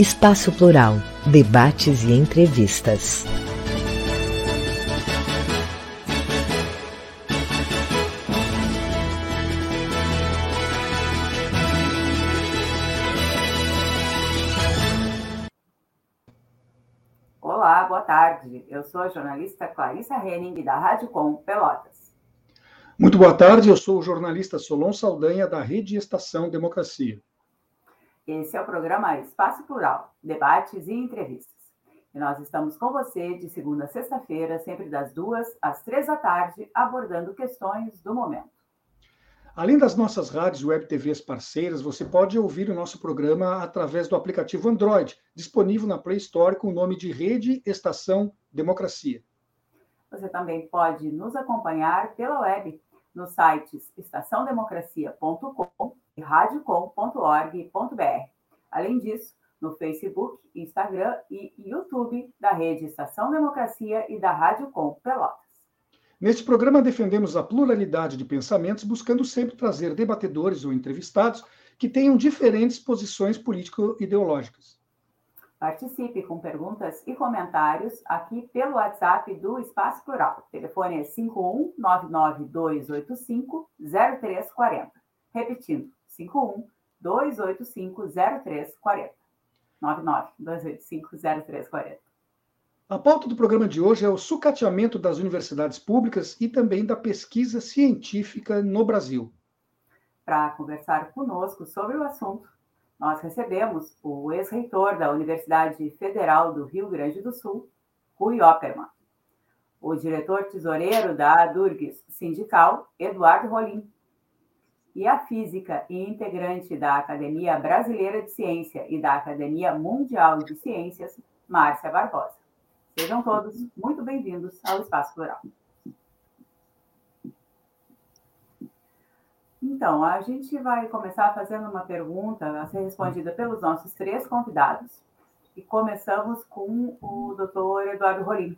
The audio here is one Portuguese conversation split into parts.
Espaço Plural, debates e entrevistas. Olá, boa tarde. Eu sou a jornalista Clarissa Henning, da Rádio Com Pelotas. Muito boa tarde, eu sou o jornalista Solon Saldanha, da Rede Estação Democracia. Esse é o programa Espaço Plural, debates e entrevistas. E nós estamos com você de segunda a sexta-feira, sempre das duas às três da tarde, abordando questões do momento. Além das nossas rádios web TVs parceiras, você pode ouvir o nosso programa através do aplicativo Android, disponível na Play Store com o nome de Rede Estação Democracia. Você também pode nos acompanhar pela web nos sites estaçãodemocracia.com e radiocom.org.br. Além disso, no Facebook, Instagram e YouTube da Rede Estação Democracia e da Rádio Com Pelotas. Neste programa defendemos a pluralidade de pensamentos, buscando sempre trazer debatedores ou entrevistados que tenham diferentes posições político-ideológicas. Participe com perguntas e comentários aqui pelo WhatsApp do Espaço Plural. O telefone é 51992850340. Repetindo, 51-285-0340. 99-285-0340. A pauta do programa de hoje é o sucateamento das universidades públicas e também da pesquisa científica no Brasil. Para conversar conosco sobre o assunto, nós recebemos o ex-reitor da Universidade Federal do Rio Grande do Sul, Rui Opperman, o diretor tesoureiro da Durgues Sindical, Eduardo Rolim, e a física e integrante da Academia Brasileira de Ciência e da Academia Mundial de Ciências, Márcia Barbosa. Sejam todos muito bem-vindos ao Espaço Plural. Então, a gente vai começar fazendo uma pergunta a ser respondida pelos nossos três convidados. E começamos com o doutor Eduardo Rolim.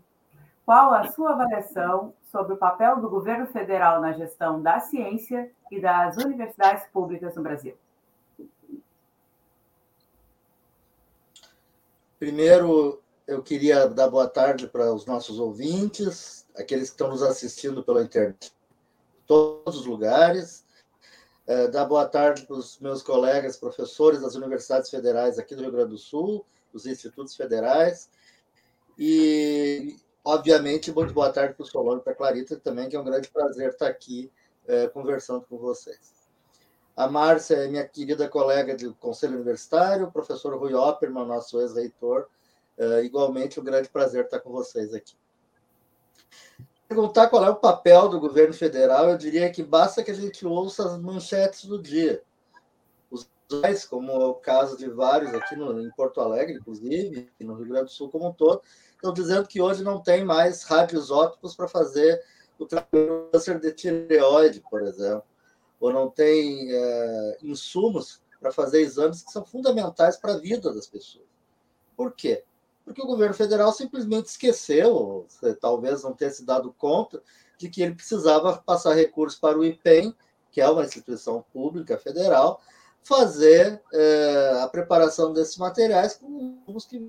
Qual a sua avaliação sobre o papel do governo federal na gestão da ciência e das universidades públicas no Brasil? Primeiro, eu queria dar boa tarde para os nossos ouvintes, aqueles que estão nos assistindo pela internet, todos os lugares. É, dar boa tarde para os meus colegas professores das universidades federais aqui do Rio Grande do Sul, dos institutos federais, e Obviamente, muito boa tarde para o Solano e para a Clarita também, que é um grande prazer estar aqui é, conversando com vocês. A Márcia é minha querida colega do Conselho Universitário, o professor Rui Opperman, nosso ex-reitor, é, igualmente um grande prazer estar com vocês aqui. Perguntar qual é o papel do governo federal, eu diria que basta que a gente ouça as manchetes do dia. Os como é o caso de vários aqui no, em Porto Alegre, inclusive, e no Rio Grande do Sul como um todo, estão dizendo que hoje não tem mais radioisótopos para fazer o câncer de tireoide, por exemplo, ou não tem é, insumos para fazer exames que são fundamentais para a vida das pessoas. Por quê? Porque o governo federal simplesmente esqueceu, talvez não tenha se dado conta, de que ele precisava passar recursos para o IPEM, que é uma instituição pública federal, fazer é, a preparação desses materiais com os que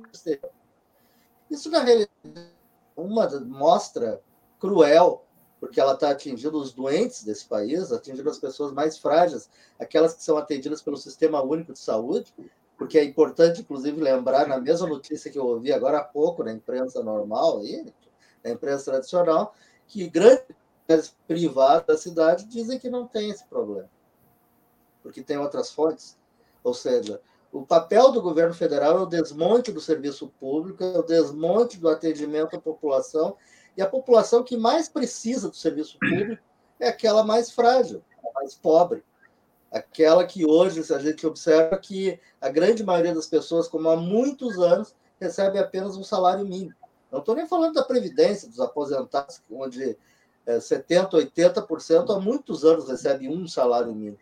Isso, na realidade, uma mostra cruel, porque ela está atingindo os doentes desse país, atingindo as pessoas mais frágeis, aquelas que são atendidas pelo Sistema Único de Saúde, porque é importante, inclusive, lembrar, na mesma notícia que eu ouvi agora há pouco, na imprensa normal, aí, na imprensa tradicional, que grandes privadas da cidade dizem que não tem esse problema, porque tem outras fontes. Ou seja, o papel do governo federal é o desmonte do serviço público, é o desmonte do atendimento à população, e a população que mais precisa do serviço público é aquela mais frágil, a mais pobre. Aquela que hoje, a gente observa que a grande maioria das pessoas, como há muitos anos, recebe apenas um salário mínimo. Não estou nem falando da Previdência, dos aposentados, onde é, 70%, 80% há muitos anos recebe um salário mínimo.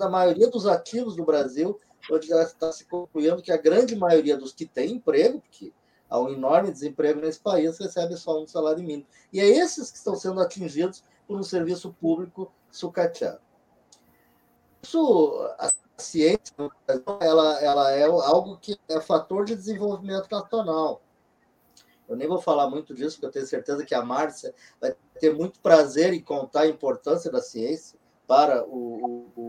A maioria dos ativos do Brasil, onde já está se concluindo que a grande maioria dos que têm emprego, porque há um enorme desemprego nesse país, recebe só um salário mínimo. E é esses que estão sendo atingidos por um serviço público sucateado. Isso, a ciência, ela, ela é algo que é fator de desenvolvimento nacional. Eu nem vou falar muito disso, porque eu tenho certeza que a Márcia vai ter muito prazer em contar a importância da ciência para o, o,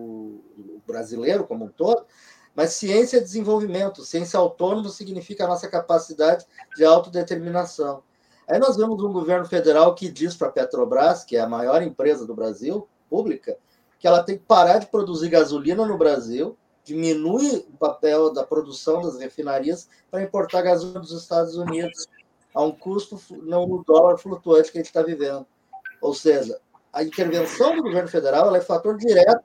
o brasileiro como um todo. Mas ciência é desenvolvimento, ciência autônoma significa a nossa capacidade de autodeterminação. Aí nós vemos um governo federal que diz para a Petrobras, que é a maior empresa do Brasil, pública, que ela tem que parar de produzir gasolina no Brasil, diminui o papel da produção das refinarias para importar gasolina dos Estados Unidos a um custo no dólar flutuante que a gente está vivendo. Ou seja, a intervenção do governo federal é fator direto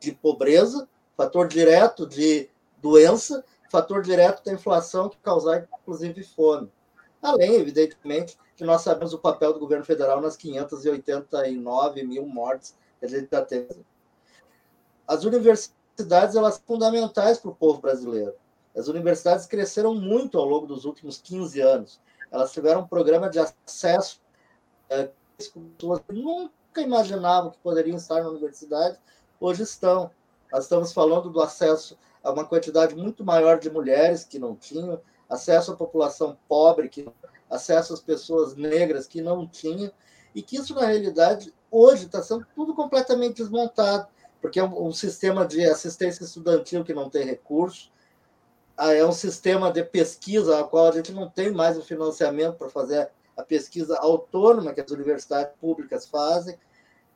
de pobreza, fator direto de doença, fator direto da inflação que causar, inclusive, fome. Além, evidentemente, que nós sabemos o papel do governo federal nas 589 mil mortes que a gente já teve. As universidades elas são fundamentais para o povo brasileiro. As universidades cresceram muito ao longo dos últimos 15 anos elas tiveram um programa de acesso é, pessoas que nunca imaginavam que poderiam estar na universidade, hoje estão. Nós estamos falando do acesso a uma quantidade muito maior de mulheres que não tinham, acesso à população pobre, que acesso às pessoas negras que não tinham, e que isso, na realidade, hoje está sendo tudo completamente desmontado, porque é um, um sistema de assistência estudantil que não tem recurso, é um sistema de pesquisa a qual a gente não tem mais o financiamento para fazer a pesquisa autônoma que as universidades públicas fazem.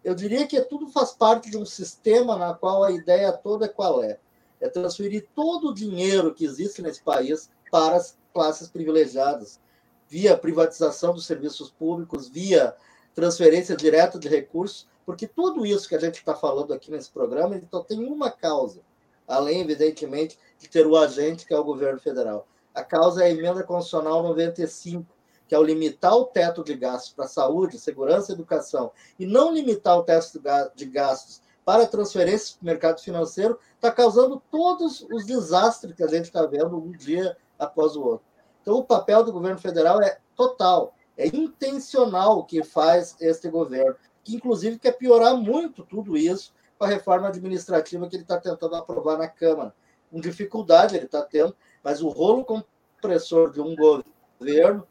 Eu diria que tudo faz parte de um sistema na qual a ideia toda é qual é? É transferir todo o dinheiro que existe nesse país para as classes privilegiadas, via privatização dos serviços públicos, via transferência direta de recursos, porque tudo isso que a gente está falando aqui nesse programa então tem uma causa, além, evidentemente, de ter o agente, que é o governo federal. A causa é a emenda constitucional 95, que ao limitar o teto de gastos para saúde, segurança e educação, e não limitar o teto de gastos para transferências para o mercado financeiro, está causando todos os desastres que a gente está vendo um dia após o outro. Então, o papel do governo federal é total, é intencional o que faz este governo, que inclusive quer piorar muito tudo isso com a reforma administrativa que ele está tentando aprovar na Câmara. Com dificuldade ele está tendo, mas o rolo compressor de um governo,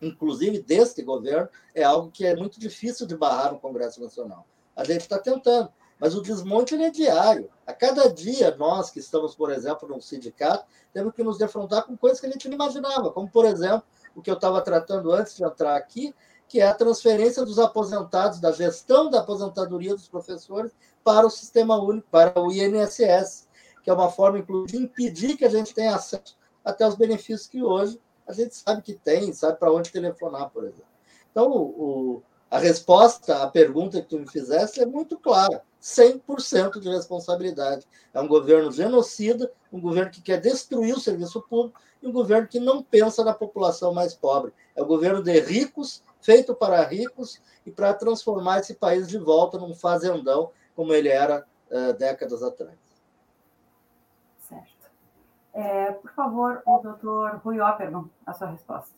inclusive deste governo, é algo que é muito difícil de barrar no Congresso Nacional. A gente está tentando, mas o desmonte é diário. A cada dia, nós que estamos, por exemplo, num sindicato, temos que nos defrontar com coisas que a gente não imaginava, como, por exemplo, o que eu estava tratando antes de entrar aqui, que é a transferência dos aposentados, da gestão da aposentadoria dos professores para o sistema único, para o INSS, que é uma forma, inclusive, de impedir que a gente tenha acesso até os benefícios que hoje a gente sabe que tem, sabe para onde telefonar, por exemplo. Então, o, a resposta à pergunta que tu me fizeste é muito clara: 100% de responsabilidade. É um governo genocida, um governo que quer destruir o serviço público e um governo que não pensa na população mais pobre. É um governo de ricos feito para ricos e para transformar esse país de volta num fazendão como ele era uh, décadas atrás. É, por favor, o doutor Rui Opperman, a sua resposta.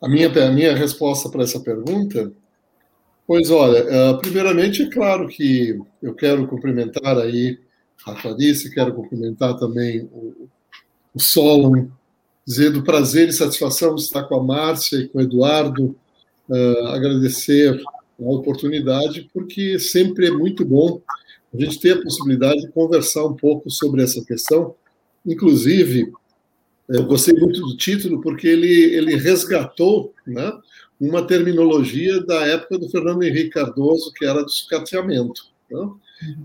A minha, a minha resposta para essa pergunta Pois olha, eh, primeiramente é claro que eu quero cumprimentar aí a Clarice, quero cumprimentar também o, o Solon, dizer do prazer e satisfação de estar com a Márcia e com o Eduardo, uh, agradecer a oportunidade, porque sempre é muito bom a gente ter a possibilidade de conversar um pouco sobre essa questão. Inclusive, eu gostei muito do título, porque ele, ele resgatou né, uma terminologia da época do Fernando Henrique Cardoso, que era do sucateamento. Né?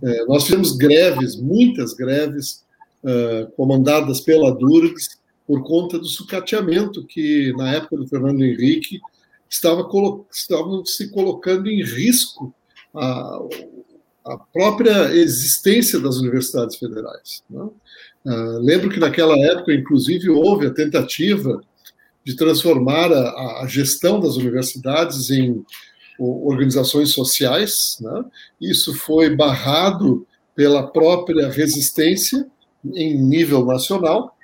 É, nós tivemos greves, muitas greves, uh, comandadas pela Durgs, por conta do sucateamento, que na época do Fernando Henrique estava, estava se colocando em risco a, a própria existência das universidades federais. Né? Uh, lembro que naquela época, inclusive, houve a tentativa de transformar a, a gestão das universidades em organizações sociais. Né? Isso foi barrado pela própria resistência em nível nacional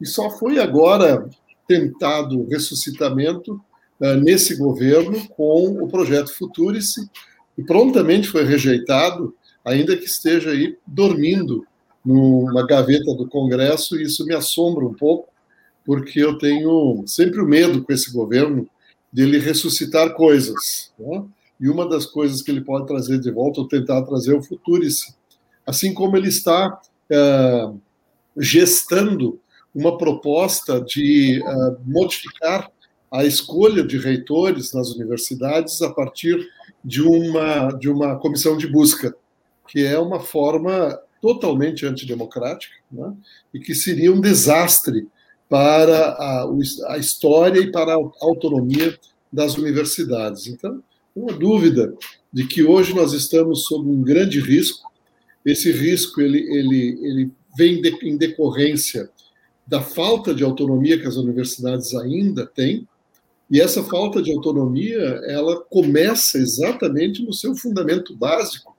e só foi agora tentado ressuscitamento uh, nesse governo com o projeto Futurice e prontamente foi rejeitado, ainda que esteja aí dormindo numa gaveta do Congresso, e isso me assombra um pouco, porque eu tenho sempre o medo com esse governo dele ressuscitar coisas. Né? E uma das coisas que ele pode trazer de volta, ou tentar trazer, é o Futurice. Assim como ele está é, gestando uma proposta de é, modificar a escolha de reitores nas universidades a partir de uma, de uma comissão de busca, que é uma forma totalmente antidemocrática né? e que seria um desastre para a, a história e para a autonomia das universidades. Então, não há dúvida de que hoje nós estamos sob um grande risco. Esse risco ele, ele, ele vem de, em decorrência da falta de autonomia que as universidades ainda têm, e essa falta de autonomia ela começa exatamente no seu fundamento básico,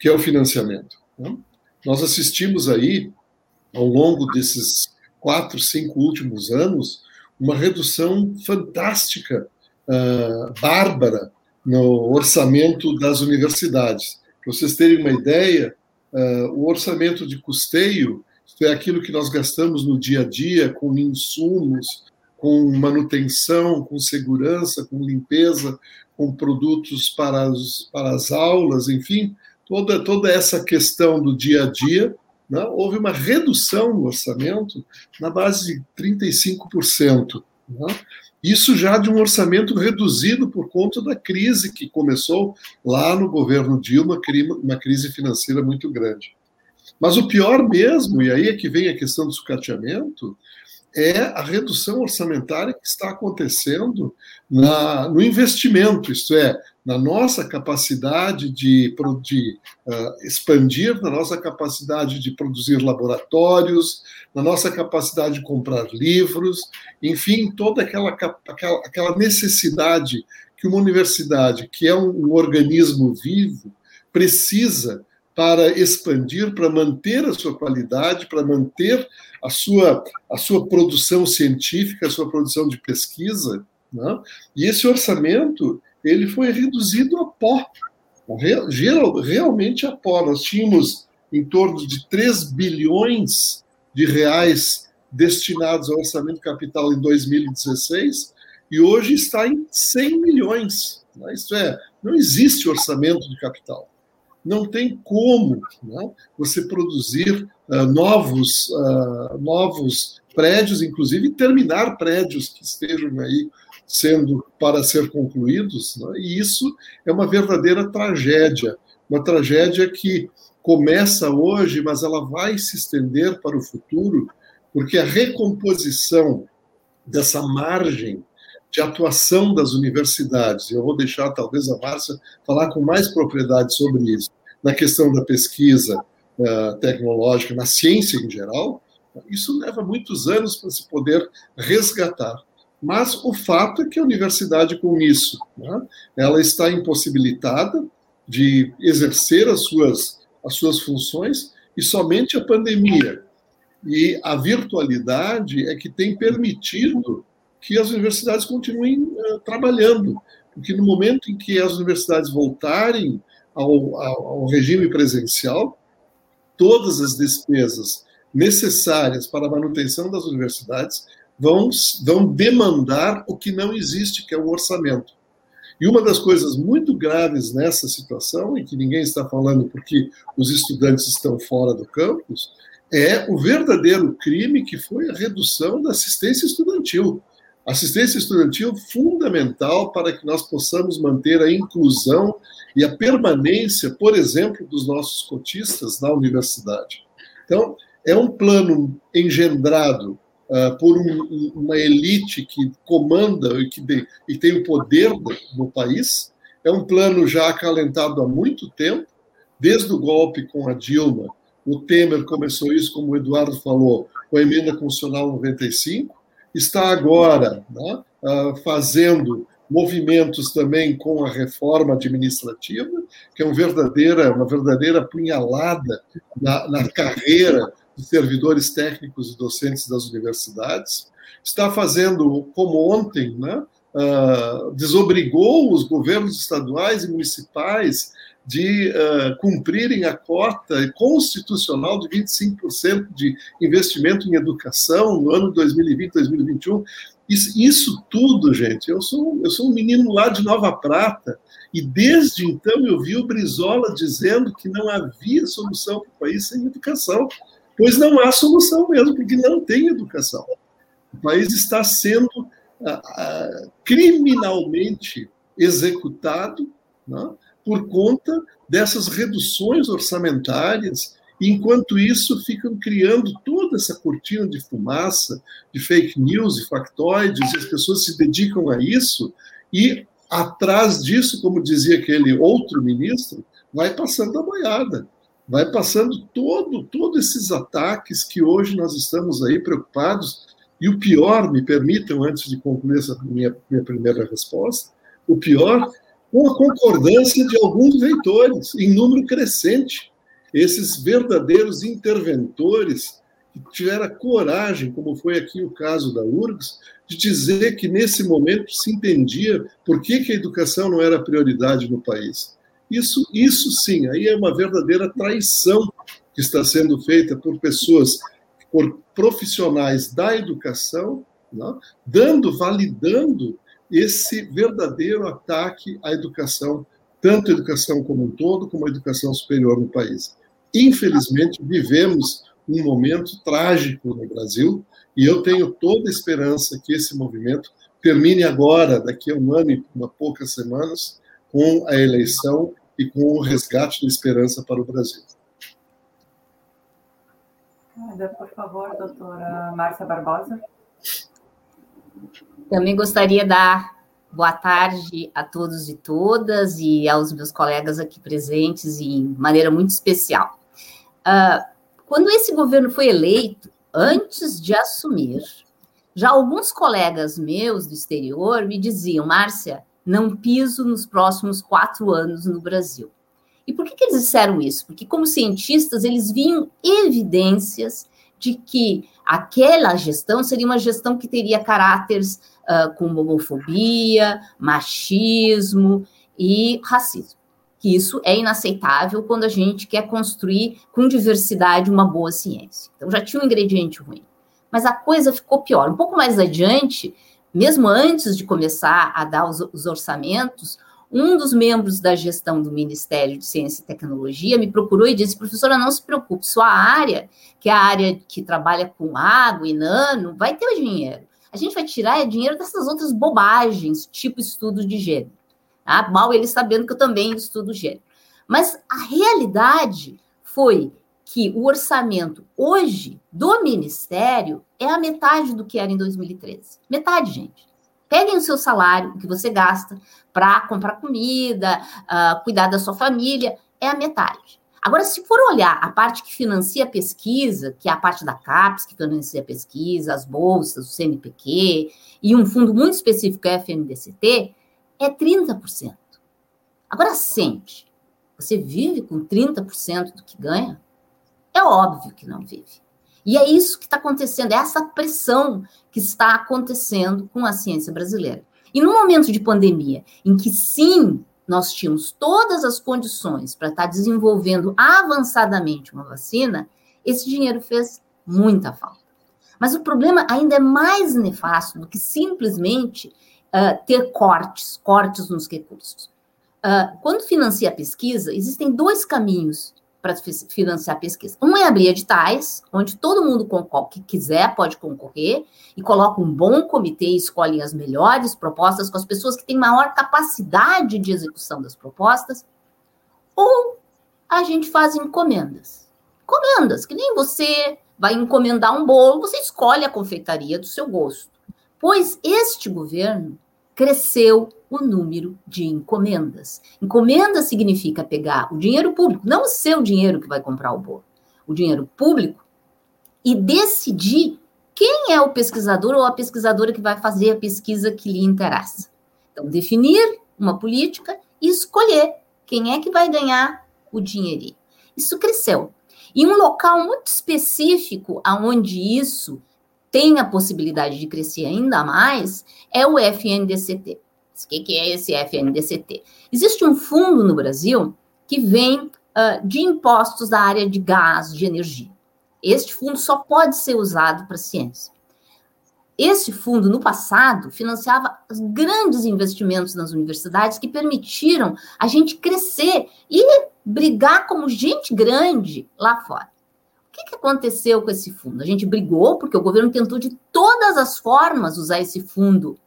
que é o financiamento. Né? Nós assistimos aí, ao longo desses quatro, cinco últimos anos, uma redução fantástica, uh, bárbara, no orçamento das universidades. Para vocês terem uma ideia, uh, o orçamento de custeio, isto é aquilo que nós gastamos no dia a dia com insumos, com manutenção, com segurança, com limpeza, com produtos para, os, para as aulas, enfim, toda, toda essa questão do dia a dia né, houve uma redução no orçamento na base de 35%. Né? Isso já de um orçamento reduzido por conta da crise que começou lá no governo Dilma, uma crise financeira muito grande. Mas o pior mesmo, e aí é que vem a questão do sucateamento, é a redução orçamentária que está acontecendo na, no investimento, isto é, na nossa capacidade de, de uh, expandir, na nossa capacidade de produzir laboratórios, na nossa capacidade de comprar livros, enfim, toda aquela, aquela, aquela necessidade que uma universidade, que é um, um organismo vivo, precisa para expandir, para manter a sua qualidade, para manter a sua, a sua produção científica, a sua produção de pesquisa. Né? E esse orçamento ele foi reduzido a pó, geral, realmente a pó. Nós tínhamos em torno de 3 bilhões de reais destinados ao orçamento capital em 2016 e hoje está em 100 milhões. Né? Isto é, não existe orçamento de capital. Não tem como né, você produzir uh, novos, uh, novos prédios, inclusive terminar prédios que estejam aí sendo para ser concluídos, né? e isso é uma verdadeira tragédia, uma tragédia que começa hoje, mas ela vai se estender para o futuro, porque a recomposição dessa margem de atuação das universidades, eu vou deixar talvez a Márcia falar com mais propriedade sobre isso, na questão da pesquisa uh, tecnológica, na ciência em geral, isso leva muitos anos para se poder resgatar. Mas o fato é que a universidade, com isso, né, ela está impossibilitada de exercer as suas, as suas funções e somente a pandemia e a virtualidade é que tem permitido que as universidades continuem uh, trabalhando, porque no momento em que as universidades voltarem ao, ao, regime presencial, todas as despesas necessárias para a manutenção das universidades vão, vão demandar o que não existe, que é o orçamento. E uma das coisas muito graves nessa situação, e que ninguém está falando porque os estudantes estão fora do campus, é o verdadeiro crime que foi a redução da assistência estudantil. Assistência estudantil fundamental para que nós possamos manter a inclusão e a permanência, por exemplo, dos nossos cotistas na universidade. Então, é um plano engendrado uh, por um, uma elite que comanda e que de, e tem o poder no país. É um plano já acalentado há muito tempo, desde o golpe com a Dilma. O Temer começou isso, como o Eduardo falou, com a emenda constitucional 95. Está agora né, uh, fazendo movimentos também com a reforma administrativa, que é uma verdadeira, uma verdadeira punhalada na, na carreira dos servidores técnicos e docentes das universidades. Está fazendo, como ontem, né, uh, desobrigou os governos estaduais e municipais de uh, cumprirem a cota constitucional de 25% de investimento em educação no ano 2020, 2021. Isso, isso, tudo, gente, eu sou, eu sou um menino lá de Nova Prata, e desde então eu vi o Brizola dizendo que não havia solução para o país sem educação. Pois não há solução mesmo, porque não tem educação. O país está sendo ah, ah, criminalmente executado né, por conta dessas reduções orçamentárias. Enquanto isso, ficam criando toda essa cortina de fumaça, de fake news e factoides, e as pessoas se dedicam a isso, e atrás disso, como dizia aquele outro ministro, vai passando a boiada vai passando todo, todos esses ataques que hoje nós estamos aí preocupados. E o pior, me permitam, antes de concluir essa minha, minha primeira resposta, o pior, com a concordância de alguns reitores, em número crescente. Esses verdadeiros interventores que tiveram coragem, como foi aqui o caso da URGS, de dizer que nesse momento se entendia por que, que a educação não era prioridade no país. Isso, isso sim, aí é uma verdadeira traição que está sendo feita por pessoas, por profissionais da educação, né, dando, validando esse verdadeiro ataque à educação, tanto a educação como um todo, como a educação superior no país. Infelizmente, vivemos um momento trágico no Brasil, e eu tenho toda a esperança que esse movimento termine agora, daqui a um ano e uma poucas semanas, com a eleição e com o resgate da esperança para o Brasil. Por favor, doutora Márcia Barbosa. Também gostaria de dar boa tarde a todos e todas e aos meus colegas aqui presentes de maneira muito especial. Uh, quando esse governo foi eleito, antes de assumir, já alguns colegas meus do exterior me diziam, Márcia, não piso nos próximos quatro anos no Brasil. E por que, que eles disseram isso? Porque, como cientistas, eles viam evidências de que aquela gestão seria uma gestão que teria caráteres uh, homofobia, machismo e racismo. Que isso é inaceitável quando a gente quer construir com diversidade uma boa ciência. Então já tinha um ingrediente ruim. Mas a coisa ficou pior. Um pouco mais adiante, mesmo antes de começar a dar os, os orçamentos, um dos membros da gestão do Ministério de Ciência e Tecnologia me procurou e disse: professora, não se preocupe, sua área, que é a área que trabalha com água e nano, vai ter o dinheiro. A gente vai tirar dinheiro dessas outras bobagens, tipo estudo de gênero. Tá? Mal ele sabendo que eu também estudo gênero. Mas a realidade foi que o orçamento hoje do Ministério é a metade do que era em 2013. Metade, gente. Peguem o seu salário, o que você gasta para comprar comida, uh, cuidar da sua família, é a metade. Agora, se for olhar a parte que financia a pesquisa, que é a parte da CAPES, que financia a pesquisa, as bolsas, o CNPq, e um fundo muito específico, é FNDCT, é 30%. Agora, sente, você vive com 30% do que ganha? É óbvio que não vive. E é isso que está acontecendo, é essa pressão que está acontecendo com a ciência brasileira. E no momento de pandemia, em que sim, nós tínhamos todas as condições para estar tá desenvolvendo avançadamente uma vacina, esse dinheiro fez muita falta. Mas o problema ainda é mais nefasto do que simplesmente uh, ter cortes, cortes nos recursos. Uh, quando financia a pesquisa, existem dois caminhos para financiar pesquisa. Um é abrir editais, onde todo mundo que quiser pode concorrer, e coloca um bom comitê e escolhe as melhores propostas com as pessoas que têm maior capacidade de execução das propostas. Ou a gente faz encomendas. Encomendas, que nem você vai encomendar um bolo, você escolhe a confeitaria do seu gosto. Pois este governo cresceu o número de encomendas. Encomenda significa pegar o dinheiro público, não o seu dinheiro que vai comprar o bolo, o dinheiro público, e decidir quem é o pesquisador ou a pesquisadora que vai fazer a pesquisa que lhe interessa. Então, definir uma política e escolher quem é que vai ganhar o dinheirinho. Isso cresceu. E um local muito específico aonde isso tem a possibilidade de crescer ainda mais é o FNDCT. O que é esse FNDCT? Existe um fundo no Brasil que vem uh, de impostos da área de gás, de energia. Este fundo só pode ser usado para ciência. Esse fundo, no passado, financiava grandes investimentos nas universidades que permitiram a gente crescer e brigar como gente grande lá fora que, que aconteceu com esse fundo? A gente brigou porque o governo tentou de todas as formas usar esse fundo,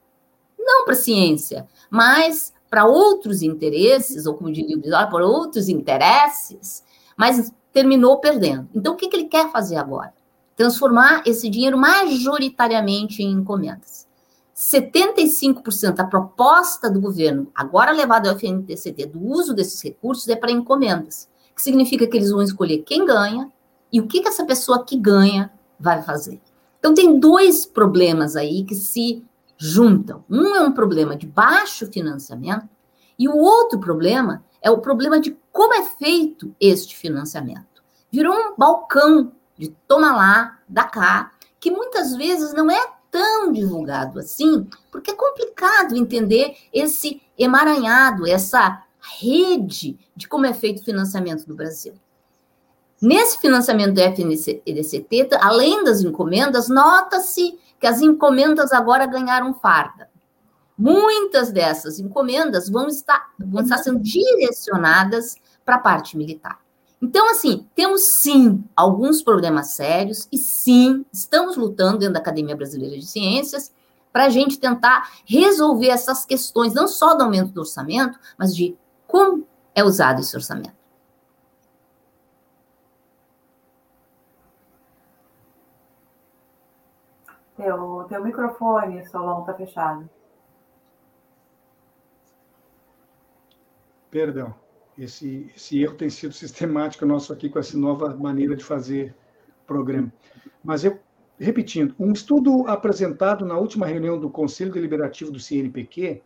não para ciência, mas para outros interesses, ou como diria o Bisol, para outros interesses, mas terminou perdendo. Então, o que, que ele quer fazer agora? Transformar esse dinheiro majoritariamente em encomendas. 75% da proposta do governo, agora levada ao FNTCT, do uso desses recursos, é para encomendas, que significa que eles vão escolher quem ganha e o que, que essa pessoa que ganha vai fazer. Então, tem dois problemas aí que se juntam. Um é um problema de baixo financiamento, e o outro problema é o problema de como é feito este financiamento. Virou um balcão de toma lá, da cá, que muitas vezes não é tão divulgado assim, porque é complicado entender esse emaranhado, essa rede de como é feito o financiamento no Brasil. Nesse financiamento do FNDCT, além das encomendas, nota-se que as encomendas agora ganharam farda. Muitas dessas encomendas vão estar, vão estar sendo direcionadas para a parte militar. Então, assim, temos sim alguns problemas sérios e sim estamos lutando dentro da Academia Brasileira de Ciências para a gente tentar resolver essas questões, não só do aumento do orçamento, mas de como é usado esse orçamento. Teu, teu microfone, Solon, está fechado. Perdão. Esse, esse erro tem sido sistemático nosso aqui com essa nova maneira de fazer programa. Mas eu, repetindo, um estudo apresentado na última reunião do Conselho Deliberativo do CNPq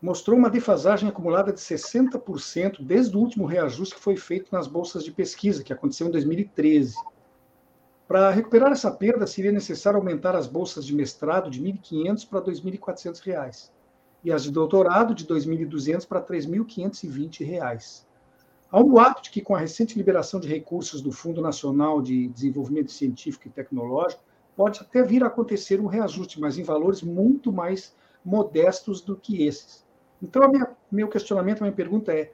mostrou uma defasagem acumulada de 60% desde o último reajuste que foi feito nas bolsas de pesquisa, que aconteceu em 2013. Para recuperar essa perda, seria necessário aumentar as bolsas de mestrado de R$ 1.500 para R$ 2.400 e as de doutorado de R$ 2.200 para R$ 3.520. Há um boato de que, com a recente liberação de recursos do Fundo Nacional de Desenvolvimento Científico e Tecnológico, pode até vir a acontecer um reajuste, mas em valores muito mais modestos do que esses. Então, minha, meu questionamento, minha pergunta é: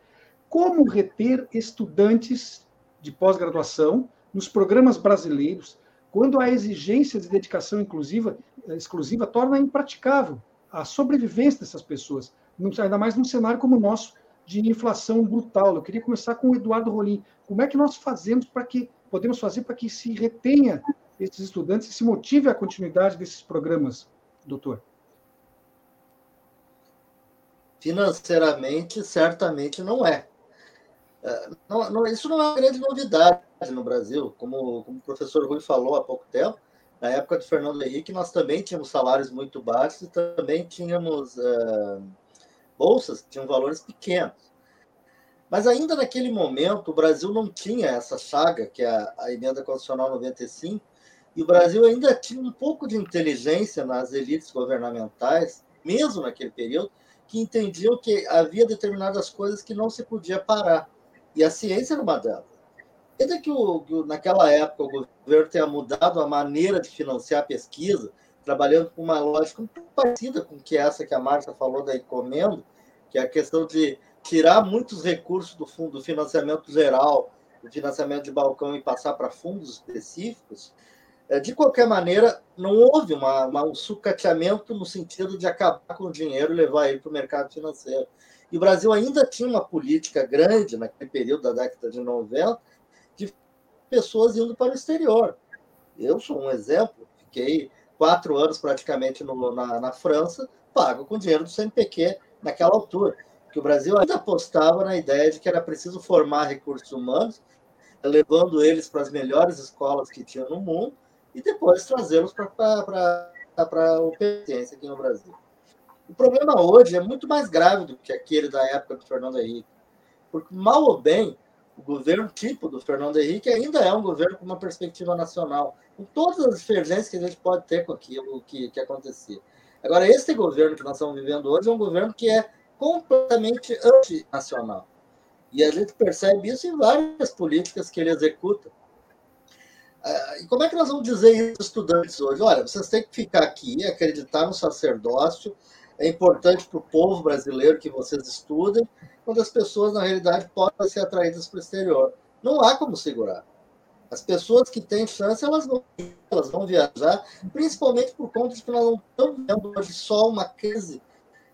como reter estudantes de pós-graduação nos programas brasileiros, quando a exigência de dedicação inclusiva, eh, exclusiva torna impraticável a sobrevivência dessas pessoas, ainda mais num cenário como o nosso, de inflação brutal. Eu queria começar com o Eduardo Rolim. Como é que nós fazemos para que podemos fazer para que se retenha esses estudantes e se motive a continuidade desses programas, doutor? Financeiramente, certamente não é. Não, não, isso não é uma grande novidade no Brasil, como, como o professor Rui falou há pouco tempo, na época de Fernando Henrique, nós também tínhamos salários muito baixos e também tínhamos uh, bolsas que tinham valores pequenos. Mas ainda naquele momento, o Brasil não tinha essa chaga, que é a, a emenda constitucional 95, e o Brasil ainda tinha um pouco de inteligência nas elites governamentais, mesmo naquele período, que entendiam que havia determinadas coisas que não se podia parar. E a ciência era uma delas. Ainda que, o, que naquela época o governo tenha mudado a maneira de financiar a pesquisa, trabalhando com uma lógica pouco parecida com que essa que a Márcia falou da encomenda, que é a questão de tirar muitos recursos do fundo do financiamento geral, do financiamento de balcão e passar para fundos específicos, é, de qualquer maneira, não houve uma, uma, um sucateamento no sentido de acabar com o dinheiro e levar ele para o mercado financeiro. E o Brasil ainda tinha uma política grande, naquele período da década de 90, de pessoas indo para o exterior. Eu sou um exemplo, fiquei quatro anos praticamente no, na, na França, pago com dinheiro do CNPq naquela altura. Que o Brasil ainda apostava na ideia de que era preciso formar recursos humanos, levando eles para as melhores escolas que tinha no mundo e depois trazê-los para a competência aqui no Brasil. O problema hoje é muito mais grave do que aquele da época do Fernando Henrique, porque mal ou bem o governo tipo do Fernando Henrique ainda é um governo com uma perspectiva nacional, com todas as divergências que a gente pode ter com aquilo que, que acontecia. Agora, esse governo que nós estamos vivendo hoje é um governo que é completamente antinacional. E a gente percebe isso em várias políticas que ele executa. Ah, e como é que nós vamos dizer isso aos estudantes hoje? Olha, vocês têm que ficar aqui, acreditar no sacerdócio, é importante para o povo brasileiro que vocês estudem, quando as pessoas, na realidade, podem ser atraídas para o exterior. Não há como segurar. As pessoas que têm chance, elas vão, elas vão viajar, principalmente por conta de que nós não estamos vendo hoje só uma crise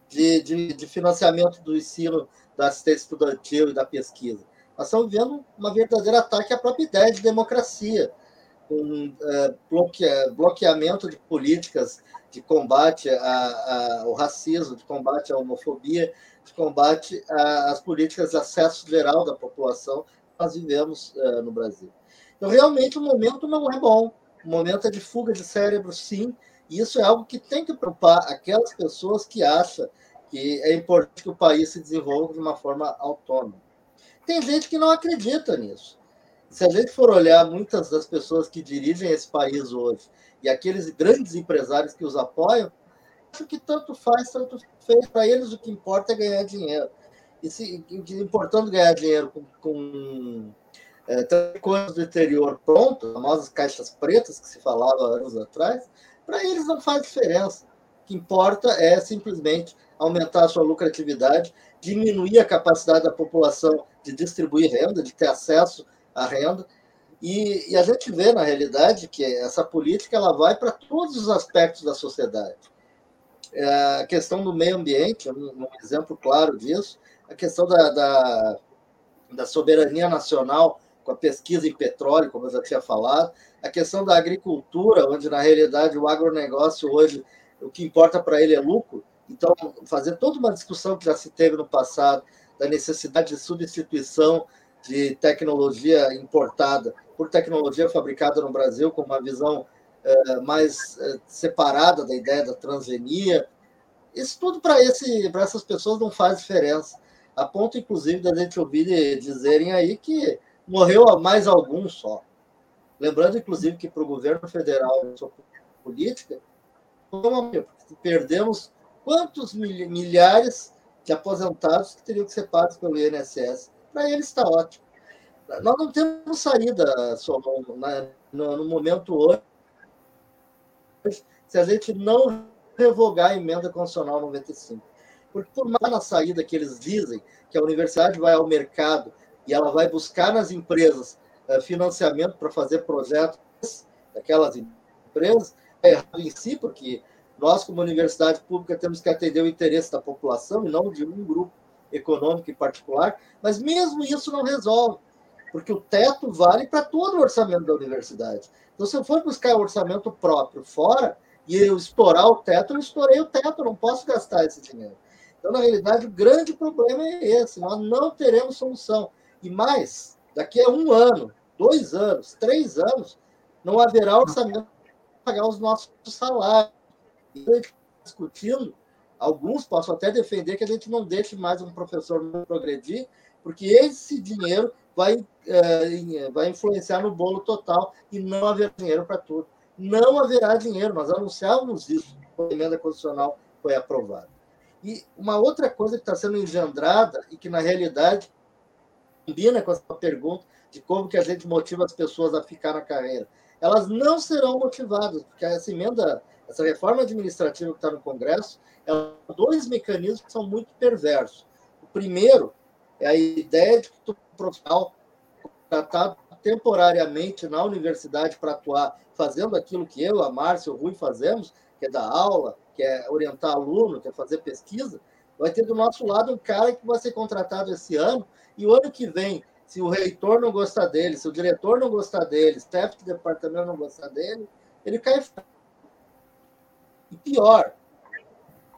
de, de, de financiamento do ensino, da assistência estudantil e da pesquisa. Nós estamos vendo uma verdadeira ataque à própria ideia de democracia, com é, bloquea, bloqueamento de políticas de combate ao racismo, de combate à homofobia, de combate às políticas de acesso geral da população que nós vivemos uh, no Brasil. Então, realmente, o momento não é bom. O momento é de fuga de cérebro, sim, e isso é algo que tem que preocupar aquelas pessoas que acham que é importante que o país se desenvolva de uma forma autônoma. Tem gente que não acredita nisso. Se a gente for olhar muitas das pessoas que dirigem esse país hoje e aqueles grandes empresários que os apoiam, acho que tanto faz, tanto fez. Para eles o que importa é ganhar dinheiro. E se importando ganhar dinheiro com, com é, coisas do interior pronto, famosas caixas pretas que se falava anos atrás, para eles não faz diferença. O que importa é simplesmente aumentar a sua lucratividade, diminuir a capacidade da população de distribuir renda, de ter acesso à renda. E, e a gente vê, na realidade, que essa política ela vai para todos os aspectos da sociedade. É, a questão do meio ambiente, um, um exemplo claro disso, a questão da, da, da, soberania nacional com a pesquisa em petróleo, como eu já tinha falado, a questão da agricultura, onde na realidade o agronegócio hoje, o que importa para ele é lucro, então fazer toda uma discussão que já se teve no passado da necessidade de substituição de tecnologia importada por tecnologia fabricada no Brasil, com uma visão é, mais é, separada da ideia da transgenia. Isso tudo para essas pessoas não faz diferença. A ponto, inclusive, da gente ouvir dizerem aí que morreu mais algum só. Lembrando, inclusive, que para o governo federal, sua política, perdemos quantos milhares de aposentados que teriam que ser pagos pelo INSS. Para eles está ótimo. Nós não temos saída, Solon, no momento hoje, se a gente não revogar a emenda constitucional 95. Porque por mais na saída que eles dizem que a universidade vai ao mercado e ela vai buscar nas empresas uh, financiamento para fazer projetos daquelas empresas, é errado em si, porque nós, como universidade pública, temos que atender o interesse da população e não de um grupo econômico em particular, mas mesmo isso não resolve, porque o teto vale para todo o orçamento da universidade. Então, se eu for buscar orçamento próprio fora, e eu estourar o teto, eu estourei o teto, não posso gastar esse dinheiro. Então, na realidade, o grande problema é esse: nós não teremos solução. E mais, daqui a um ano, dois anos, três anos, não haverá orçamento para pagar os nossos salários. E a gente discutindo, alguns possam até defender que a gente não deixe mais um professor progredir, porque esse dinheiro vai, é, vai influenciar no bolo total e não haverá dinheiro para tudo. Não haverá dinheiro, nós anunciávamos isso quando a emenda constitucional foi aprovada. E uma outra coisa que está sendo engendrada e que, na realidade, combina com essa pergunta de como que a gente motiva as pessoas a ficar na carreira. Elas não serão motivadas, porque essa emenda, essa reforma administrativa que está no Congresso, ela dois mecanismos que são muito perversos. O primeiro é a ideia de que o profissional contratado temporariamente na universidade para atuar fazendo aquilo que eu, a Márcia, o Rui fazemos, que é dar aula, que é orientar aluno, que é fazer pesquisa, vai ter do nosso lado um cara que vai ser contratado esse ano, e o ano que vem, se o reitor não gostar dele, se o diretor não gostar dele, se o chefe de departamento não gostar dele, ele cai fora. E pior,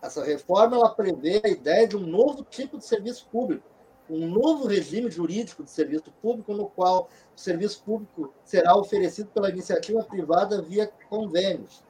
essa reforma ela prevê a ideia de um novo tipo de serviço público, um novo regime jurídico de serviço público, no qual o serviço público será oferecido pela iniciativa privada via convênios,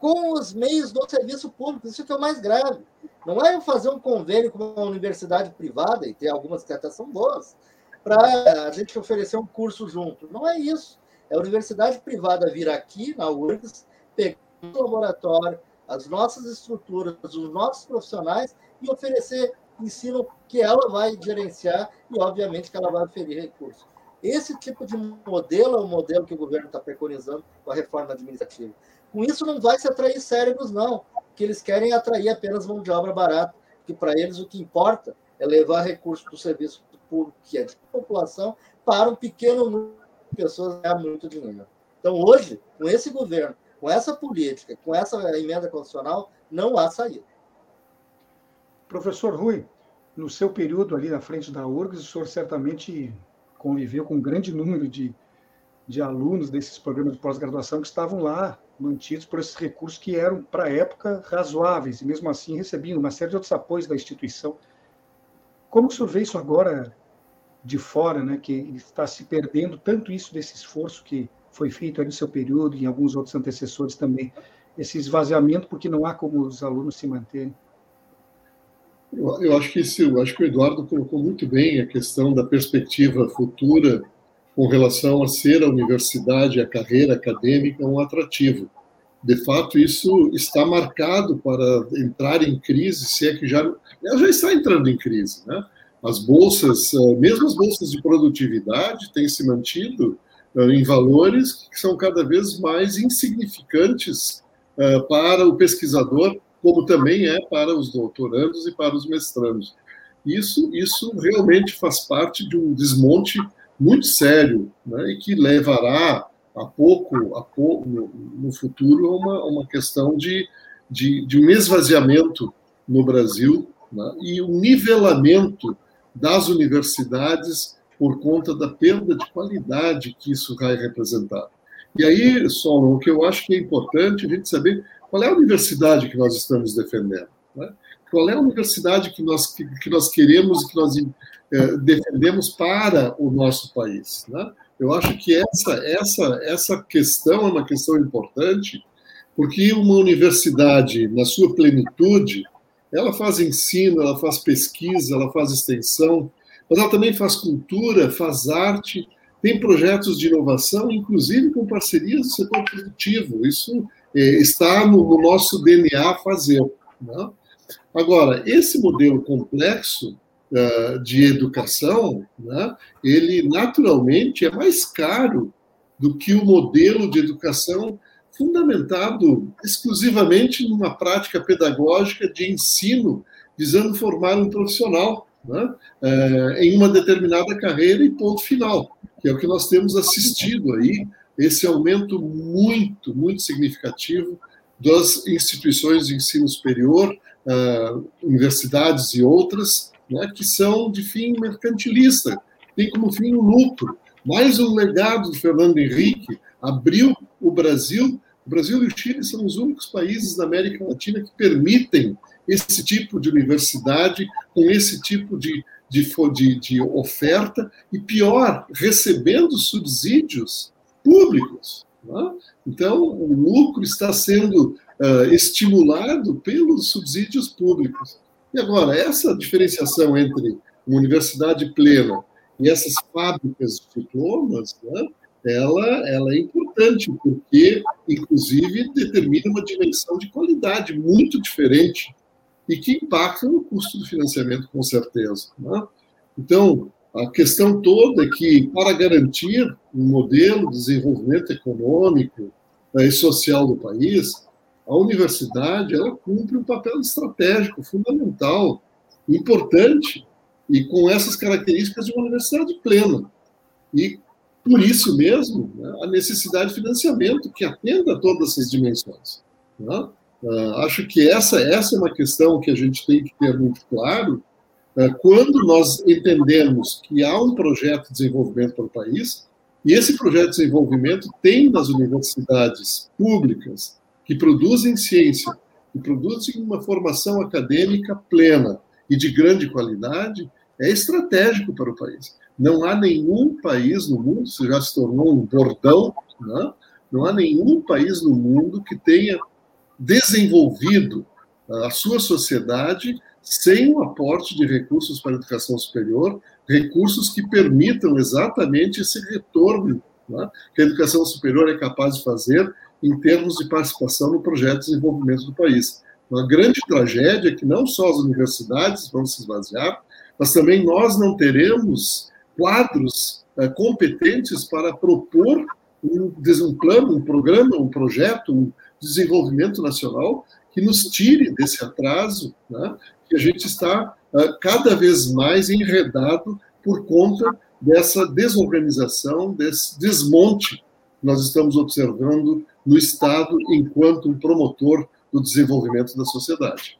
com os meios do serviço público. Isso que é o mais grave. Não é eu fazer um convênio com uma universidade privada, e tem algumas que até são boas, para a gente oferecer um curso junto. Não é isso. É a universidade privada vir aqui, na URGS, pegar laboratório, as nossas estruturas, os nossos profissionais e oferecer ensino que ela vai gerenciar e, obviamente, que ela vai oferir recursos. Esse tipo de modelo é o modelo que o governo está preconizando com a reforma administrativa. Com isso, não vai se atrair cérebros, não, que eles querem atrair apenas mão de obra barata, que para eles o que importa é levar recursos do serviço público, que é de população, para um pequeno número de pessoas ganhar muito dinheiro. Então, hoje, com esse governo, com essa política, com essa emenda constitucional, não há saída. Professor Rui, no seu período ali na frente da URGS, o senhor certamente conviveu com um grande número de, de alunos desses programas de pós-graduação que estavam lá mantidos por esses recursos que eram, para a época, razoáveis, e mesmo assim recebiam uma série de outros apoios da instituição. Como o senhor vê isso agora de fora, né, que está se perdendo tanto isso desse esforço que foi feito no seu período e em alguns outros antecessores também, esse esvaziamento porque não há como os alunos se manterem? Eu, eu acho que isso, eu acho que o Eduardo colocou muito bem a questão da perspectiva futura com relação a ser a universidade, a carreira acadêmica um atrativo. De fato, isso está marcado para entrar em crise, se é que já já está entrando em crise, né? As bolsas, eh, mesmo as bolsas de produtividade, têm se mantido em valores que são cada vez mais insignificantes eh, para o pesquisador como também é para os doutorandos e para os mestrandos. Isso, isso realmente faz parte de um desmonte muito sério né, e que levará a pouco, a pouco no, futuro a uma, uma questão de, de, de um esvaziamento no Brasil né, e um nivelamento das universidades por conta da perda de qualidade que isso vai representar. E aí, Solon, o que eu acho que é importante a gente saber qual é a universidade que nós estamos defendendo? Né? Qual é a universidade que nós, que, que nós queremos e que nós é, defendemos para o nosso país? Né? Eu acho que essa, essa, essa questão é uma questão importante, porque uma universidade, na sua plenitude, ela faz ensino, ela faz pesquisa, ela faz extensão, mas ela também faz cultura, faz arte, tem projetos de inovação, inclusive com parcerias do setor produtivo. Isso é, está no, no, nosso DNA fazer. Né? Agora, esse modelo complexo uh, de educação, né, ele naturalmente é mais caro do que o modelo de educação fundamentado exclusivamente numa prática pedagógica de ensino visando formar um profissional né, uh, em uma determinada carreira e ponto final, que é o que nós temos assistido aí esse aumento muito, muito significativo das instituições de ensino superior, uh, universidades e outras, né, que são de fim mercantilista, tem como fim o lucro. Mais um legado do Fernando Henrique abriu o Brasil. O Brasil e o Chile são os únicos países da América Latina que permitem esse tipo de universidade, com esse tipo de, de, de, de oferta, e pior, recebendo subsídios públicos. Né? Então, o lucro está sendo uh, estimulado pelos subsídios públicos. E agora, essa diferenciação entre uma universidade plena e essas fábricas de diplomas, né, ela, ela é importante, porque, inclusive, determina uma dimensão de qualidade muito diferente e que impacta no custo do financiamento, com certeza. Né? Então, a questão toda é que, para garantir um modelo de desenvolvimento econômico né, e social do país, a universidade ela cumpre um papel estratégico fundamental, importante, e com essas características de uma universidade plena. E por isso mesmo, né, a necessidade de financiamento que atenda a todas essas dimensões. Né? Uh, acho que essa, essa é uma questão que a gente tem que ter muito claro. Uh, quando nós entendemos que há um projeto de desenvolvimento para o país, e esse projeto de desenvolvimento tem nas universidades públicas que produzem ciência, que produzem uma formação acadêmica plena e de grande qualidade, é estratégico para o país. Não há nenhum país no mundo, isso já se tornou um bordão, né? não há nenhum país no mundo que tenha desenvolvido a sua sociedade sem o aporte de recursos para a educação superior, recursos que permitam exatamente esse retorno né, que a educação superior é capaz de fazer em termos de participação no projeto de desenvolvimento do país. Uma grande tragédia é que não só as universidades vão se esvaziar, mas também nós não teremos quadros uh, competentes para propor um, um plano, um programa, um projeto, um desenvolvimento nacional que nos tire desse atraso, né, que a gente está uh, cada vez mais enredado por conta dessa desorganização, desse desmonte que nós estamos observando no Estado enquanto um promotor do desenvolvimento da sociedade.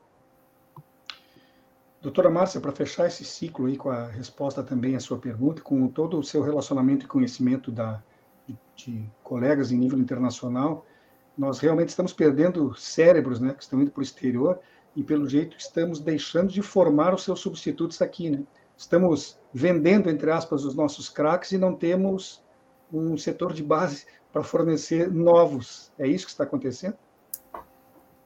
Doutora Márcia, para fechar esse ciclo aí com a resposta também à sua pergunta, com todo o seu relacionamento e conhecimento da, de, de colegas em nível internacional, nós realmente estamos perdendo cérebros, né, que estão indo para o exterior e pelo jeito estamos deixando de formar os seus substitutos aqui, né? Estamos vendendo entre aspas os nossos craques e não temos um setor de base para fornecer novos. É isso que está acontecendo?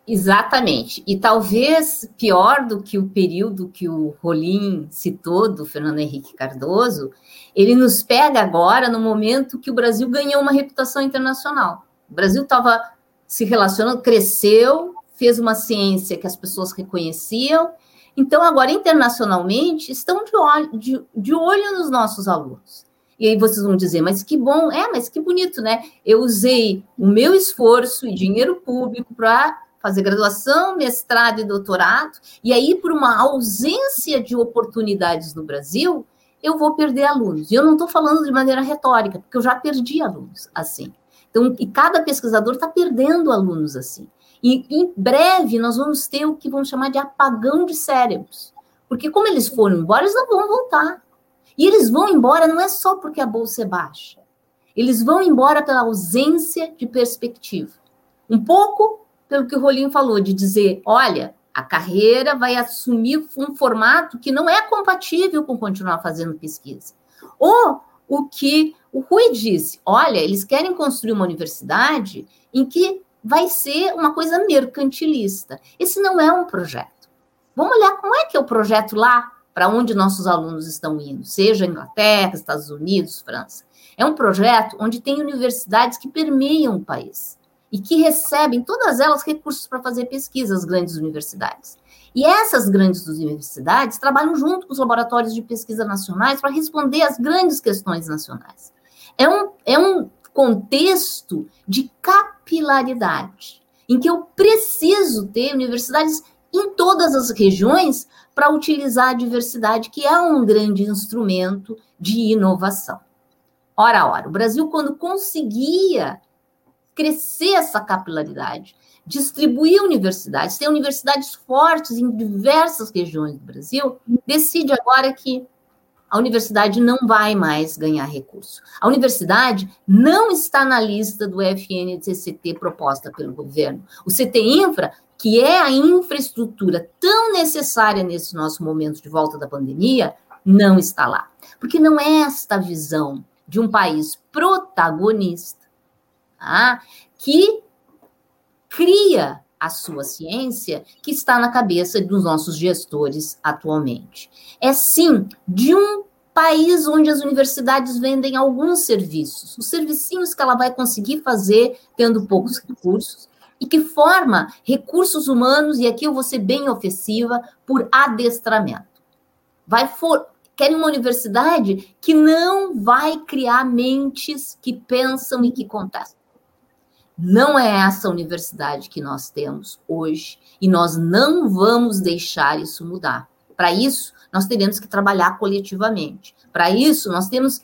Exatamente. E talvez pior do que o período que o Rolim citou, do Fernando Henrique Cardoso, ele nos pega agora no momento que o Brasil ganhou uma reputação internacional. O Brasil estava se relacionando, cresceu, fez uma ciência que as pessoas reconheciam. Então, agora, internacionalmente, estão de olho, de, de olho nos nossos alunos. E aí vocês vão dizer, mas que bom, é, mas que bonito, né? Eu usei o meu esforço e dinheiro público para fazer graduação, mestrado e doutorado, e aí, por uma ausência de oportunidades no Brasil, eu vou perder alunos. E eu não estou falando de maneira retórica, porque eu já perdi alunos assim. Então, e cada pesquisador está perdendo alunos assim. E em breve nós vamos ter o que vamos chamar de apagão de cérebros. Porque como eles foram embora, eles não vão voltar. E eles vão embora não é só porque a bolsa é baixa. Eles vão embora pela ausência de perspectiva. Um pouco pelo que o Rolinho falou, de dizer: olha, a carreira vai assumir um formato que não é compatível com continuar fazendo pesquisa. Ou o que o Rui disse: olha, eles querem construir uma universidade em que vai ser uma coisa mercantilista. Esse não é um projeto. Vamos olhar como é que é o projeto lá, para onde nossos alunos estão indo, seja Inglaterra, Estados Unidos, França. É um projeto onde tem universidades que permeiam o país e que recebem, todas elas, recursos para fazer pesquisa, as grandes universidades. E essas grandes universidades trabalham junto com os laboratórios de pesquisa nacionais para responder às grandes questões nacionais. É um, é um contexto de capilaridade, em que eu preciso ter universidades em todas as regiões para utilizar a diversidade, que é um grande instrumento de inovação. Ora, ora, o Brasil, quando conseguia crescer essa capilaridade, distribuir universidades, ter universidades fortes em diversas regiões do Brasil, decide agora que a universidade não vai mais ganhar recurso. A universidade não está na lista do FNCCT proposta pelo governo. O CT Infra, que é a infraestrutura tão necessária nesse nosso momento de volta da pandemia, não está lá. Porque não é esta visão de um país protagonista tá? que cria a sua ciência que está na cabeça dos nossos gestores atualmente. É sim de um país onde as universidades vendem alguns serviços, os servicinhos que ela vai conseguir fazer tendo poucos recursos, e que forma recursos humanos, e aqui eu vou ser bem ofensiva, por adestramento. Vai for, querem uma universidade que não vai criar mentes que pensam e que contestam. Não é essa universidade que nós temos hoje e nós não vamos deixar isso mudar. Para isso, nós teremos que trabalhar coletivamente. Para isso, nós temos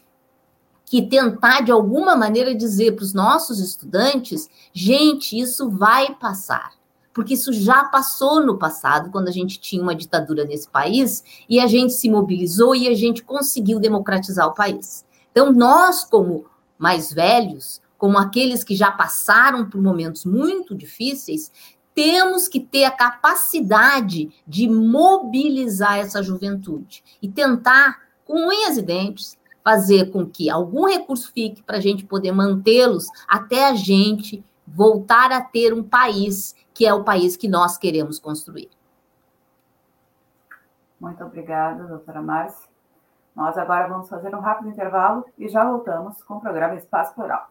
que tentar, de alguma maneira, dizer para os nossos estudantes: gente, isso vai passar. Porque isso já passou no passado, quando a gente tinha uma ditadura nesse país, e a gente se mobilizou e a gente conseguiu democratizar o país. Então, nós, como mais velhos, como aqueles que já passaram por momentos muito difíceis, temos que ter a capacidade de mobilizar essa juventude e tentar, com unhas e dentes, fazer com que algum recurso fique para a gente poder mantê-los até a gente voltar a ter um país que é o país que nós queremos construir. Muito obrigada, doutora Márcia. Nós agora vamos fazer um rápido intervalo e já voltamos com o programa Espaço Plural.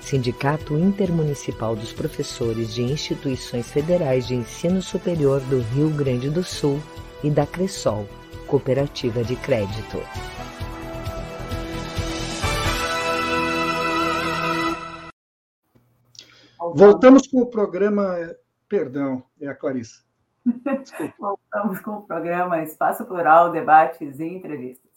Sindicato Intermunicipal dos Professores de Instituições Federais de Ensino Superior do Rio Grande do Sul e da Cressol, Cooperativa de Crédito. Voltamos com o programa. Perdão, é a Clarissa. Voltamos com o programa Espaço Plural, Debates e Entrevistas.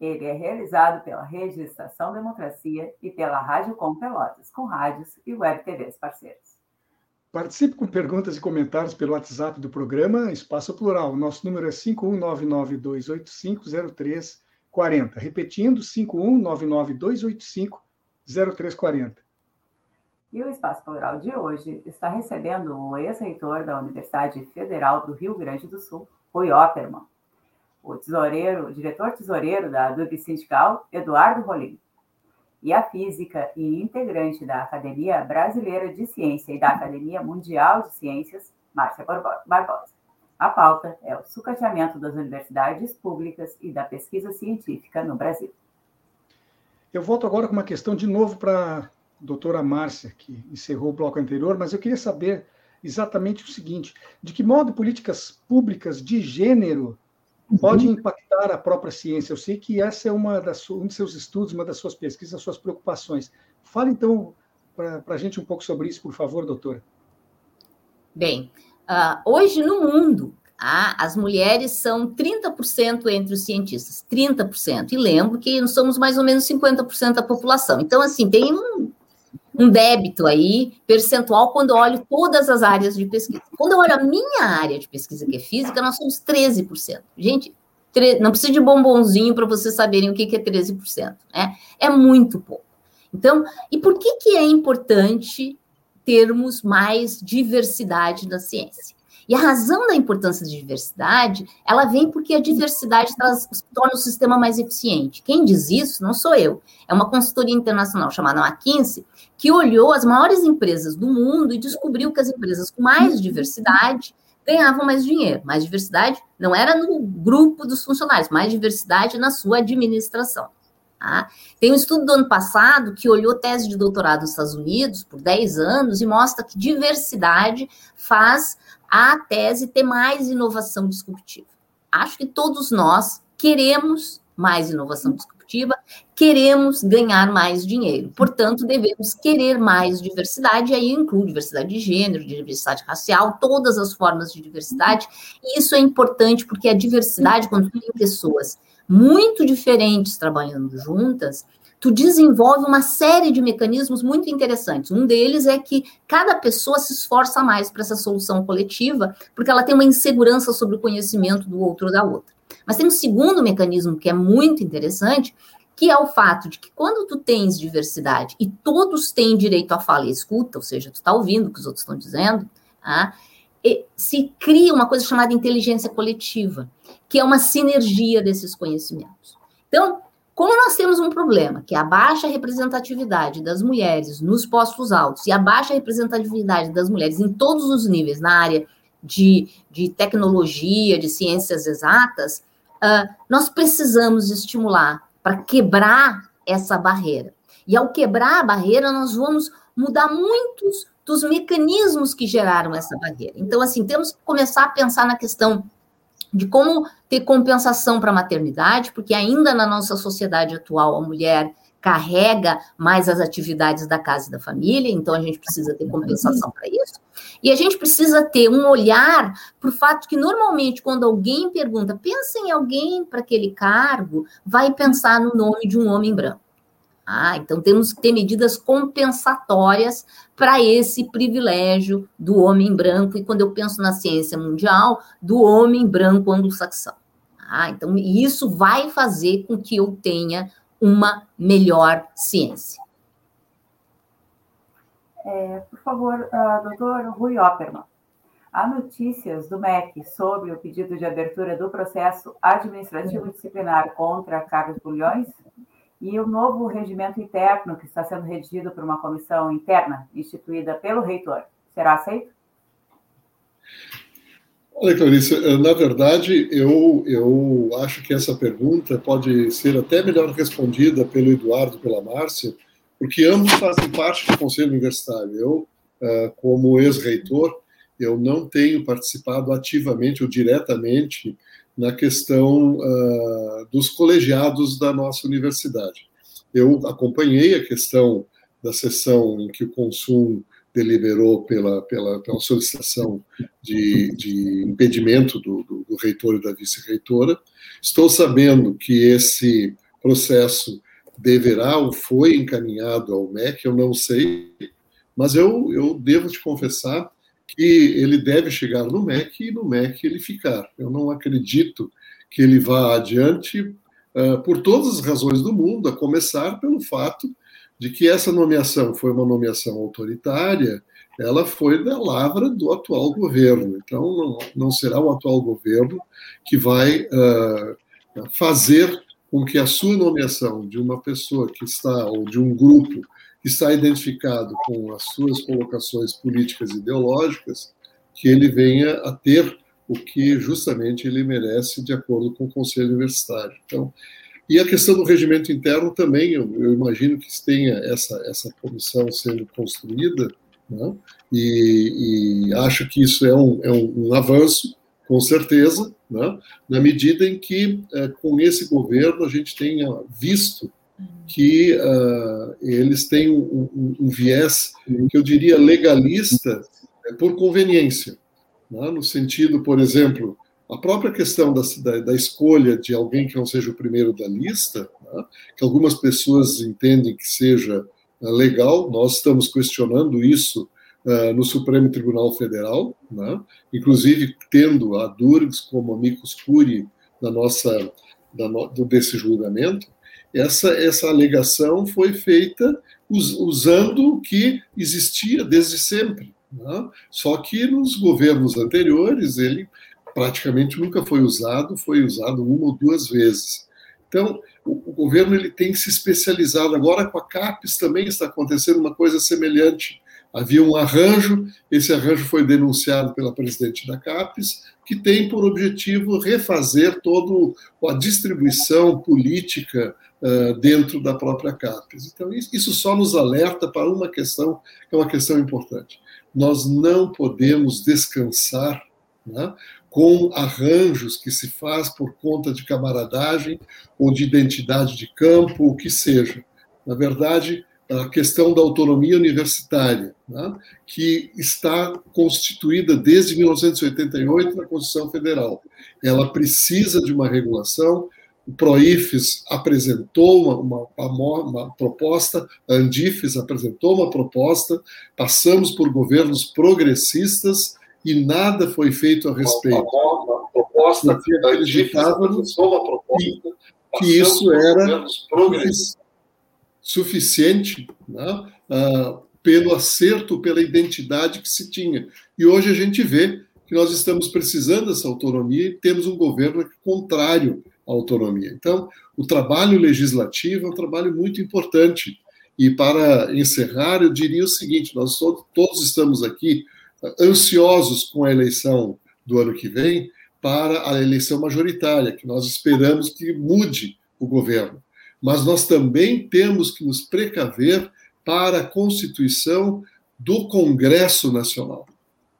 Ele é realizado pela Rede Estação Democracia e pela Rádio Com Pelotas, com rádios e web TVs parceiros. Participe com perguntas e comentários pelo WhatsApp do programa Espaço Plural. Nosso número é 51992850340. Repetindo, 51992850340. E o Espaço Plural de hoje está recebendo o ex-reitor da Universidade Federal do Rio Grande do Sul, Rui Opperman o tesoureiro, o diretor tesoureiro da DUB Sindical, Eduardo Rolim, e a física e integrante da Academia Brasileira de Ciência e da Academia Mundial de Ciências, Márcia Barbosa. A pauta é o sucateamento das universidades públicas e da pesquisa científica no Brasil. Eu volto agora com uma questão de novo para a doutora Márcia, que encerrou o bloco anterior, mas eu queria saber exatamente o seguinte: de que modo políticas públicas de gênero pode uhum. impactar a própria ciência. Eu sei que essa é uma das, um dos seus estudos, uma das suas pesquisas, das suas preocupações. Fale, então, para a gente um pouco sobre isso, por favor, doutora. Bem, uh, hoje no mundo, ah, as mulheres são 30% entre os cientistas, 30%. E lembro que nós somos mais ou menos 50% da população. Então, assim, tem um um débito aí percentual quando eu olho todas as áreas de pesquisa. Quando eu olho a minha área de pesquisa, que é física, nós somos 13%. Gente, não precisa de bombonzinho para vocês saberem o que é 13%, né? É muito pouco. Então, e por que, que é importante termos mais diversidade na ciência? E a razão da importância da diversidade, ela vem porque a diversidade traz, torna o sistema mais eficiente. Quem diz isso não sou eu, é uma consultoria internacional chamada McKinsey, que olhou as maiores empresas do mundo e descobriu que as empresas com mais diversidade ganhavam mais dinheiro. Mais diversidade não era no grupo dos funcionários, mais diversidade na sua administração. Tá? Tem um estudo do ano passado que olhou tese de doutorado nos Estados Unidos por 10 anos e mostra que diversidade faz a tese ter mais inovação disruptiva. Acho que todos nós queremos mais inovação disruptiva, queremos ganhar mais dinheiro. Portanto, devemos querer mais diversidade, e aí inclui diversidade de gênero, diversidade racial, todas as formas de diversidade. E isso é importante porque a diversidade, quando tem pessoas muito diferentes trabalhando juntas, tu desenvolve uma série de mecanismos muito interessantes. Um deles é que cada pessoa se esforça mais para essa solução coletiva, porque ela tem uma insegurança sobre o conhecimento do outro ou da outra. Mas tem um segundo mecanismo que é muito interessante, que é o fato de que quando tu tens diversidade e todos têm direito à fala e escuta, ou seja, tu está ouvindo o que os outros estão dizendo, ah, se cria uma coisa chamada inteligência coletiva, que é uma sinergia desses conhecimentos. Então, como nós temos um problema, que é a baixa representatividade das mulheres nos postos altos e a baixa representatividade das mulheres em todos os níveis, na área de, de tecnologia, de ciências exatas, uh, nós precisamos estimular para quebrar essa barreira. E ao quebrar a barreira, nós vamos mudar muitos dos mecanismos que geraram essa barreira. Então, assim, temos que começar a pensar na questão de como ter compensação para a maternidade, porque ainda na nossa sociedade atual a mulher carrega mais as atividades da casa e da família, então a gente precisa ter compensação para isso. E a gente precisa ter um olhar para o fato que normalmente quando alguém pergunta, pensa em alguém para aquele cargo, vai pensar no nome de um homem branco. Ah, então temos que ter medidas compensatórias para esse privilégio do homem branco, e quando eu penso na ciência mundial, do homem branco anglo-saxão. Ah, então isso vai fazer com que eu tenha uma melhor ciência. É, por favor, uh, doutor Rui Opperman. Há notícias do MEC sobre o pedido de abertura do processo administrativo disciplinar contra Carlos Bulhões? E o novo regimento interno, que está sendo redigido por uma comissão interna instituída pelo reitor, será aceito? Olha, Clarice, eh, na verdade, eu, eu acho que essa pergunta pode ser até melhor respondida pelo Eduardo pela Márcia, porque ambos fazem parte do Conselho Universitário. Eu, eh, como ex-reitor, eu não tenho participado ativamente ou diretamente na questão uh, dos colegiados da nossa universidade. Eu acompanhei a questão da sessão em que o Consul deliberou pela, pela, pela solicitação de, de impedimento do, do, do reitor e da vice-reitora. Estou sabendo que esse processo deverá ou foi encaminhado ao MEC, eu não sei, mas eu, eu devo te confessar que ele deve chegar no MEC e no MEC ele ficar. Eu não acredito que ele vá adiante uh, por todas as razões do mundo, a começar pelo fato de que essa nomeação foi uma nomeação autoritária, ela foi da lavra do atual governo. Então, não, não será o atual governo que vai uh, fazer com que a sua nomeação de uma pessoa que está, ou de um grupo está identificado com as suas colocações políticas e ideológicas, que ele venha a ter o que justamente ele merece de acordo com o Conselho Universitário. Então, e a questão do regimento interno também, eu, eu imagino que tenha essa, essa comissão sendo construída, né? e, e, acho que isso é um, é um, um avanço, com certeza, né? na medida em que, é, com esse governo, a gente tenha visto que uh, eles têm um, um, um, viés que eu diria legalista é, por conveniência, né? no sentido, por exemplo, a própria questão da, da, da, escolha de alguém que não seja o primeiro da lista, né? que algumas pessoas entendem que seja uh, legal, nós estamos questionando isso uh, no Supremo Tribunal Federal, né? inclusive tendo a Durgs como amicus curiae da nossa da no, desse julgamento, essa, essa alegação foi feita us, usando o que existia desde sempre. Né? Só que nos governos anteriores ele praticamente nunca foi usado, foi usado uma ou duas vezes. Então, o, o governo ele tem se especializado. Agora, com a CAPES também está acontecendo uma coisa semelhante. Havia um arranjo, esse arranjo foi denunciado pela presidente da CAPES, que tem por objetivo refazer toda a distribuição política uh, dentro da própria CAPES. Então, isso só nos alerta para uma questão, que é uma questão importante. Nós não podemos descansar né, com arranjos que se faz por conta de camaradagem ou de identidade de campo, o que seja. Na verdade, a questão da autonomia universitária, né, que está constituída desde 1988 na Constituição Federal. Ela precisa de uma regulação. O PROIFES apresentou uma, uma, uma proposta, a Andifes apresentou uma proposta, passamos por governos progressistas e nada foi feito a respeito. Uma proposta, que, que isso era suficiente né, uh, pelo acerto, pela identidade que se tinha. E hoje a gente vê que nós estamos precisando dessa autonomia e temos um governo contrário à autonomia. Então, o trabalho legislativo é um trabalho muito importante. E para encerrar, eu diria o seguinte: nós todos estamos aqui ansiosos com a eleição do ano que vem para a eleição majoritária, que nós esperamos que mude o governo mas nós também temos que nos precaver para a constituição do Congresso Nacional,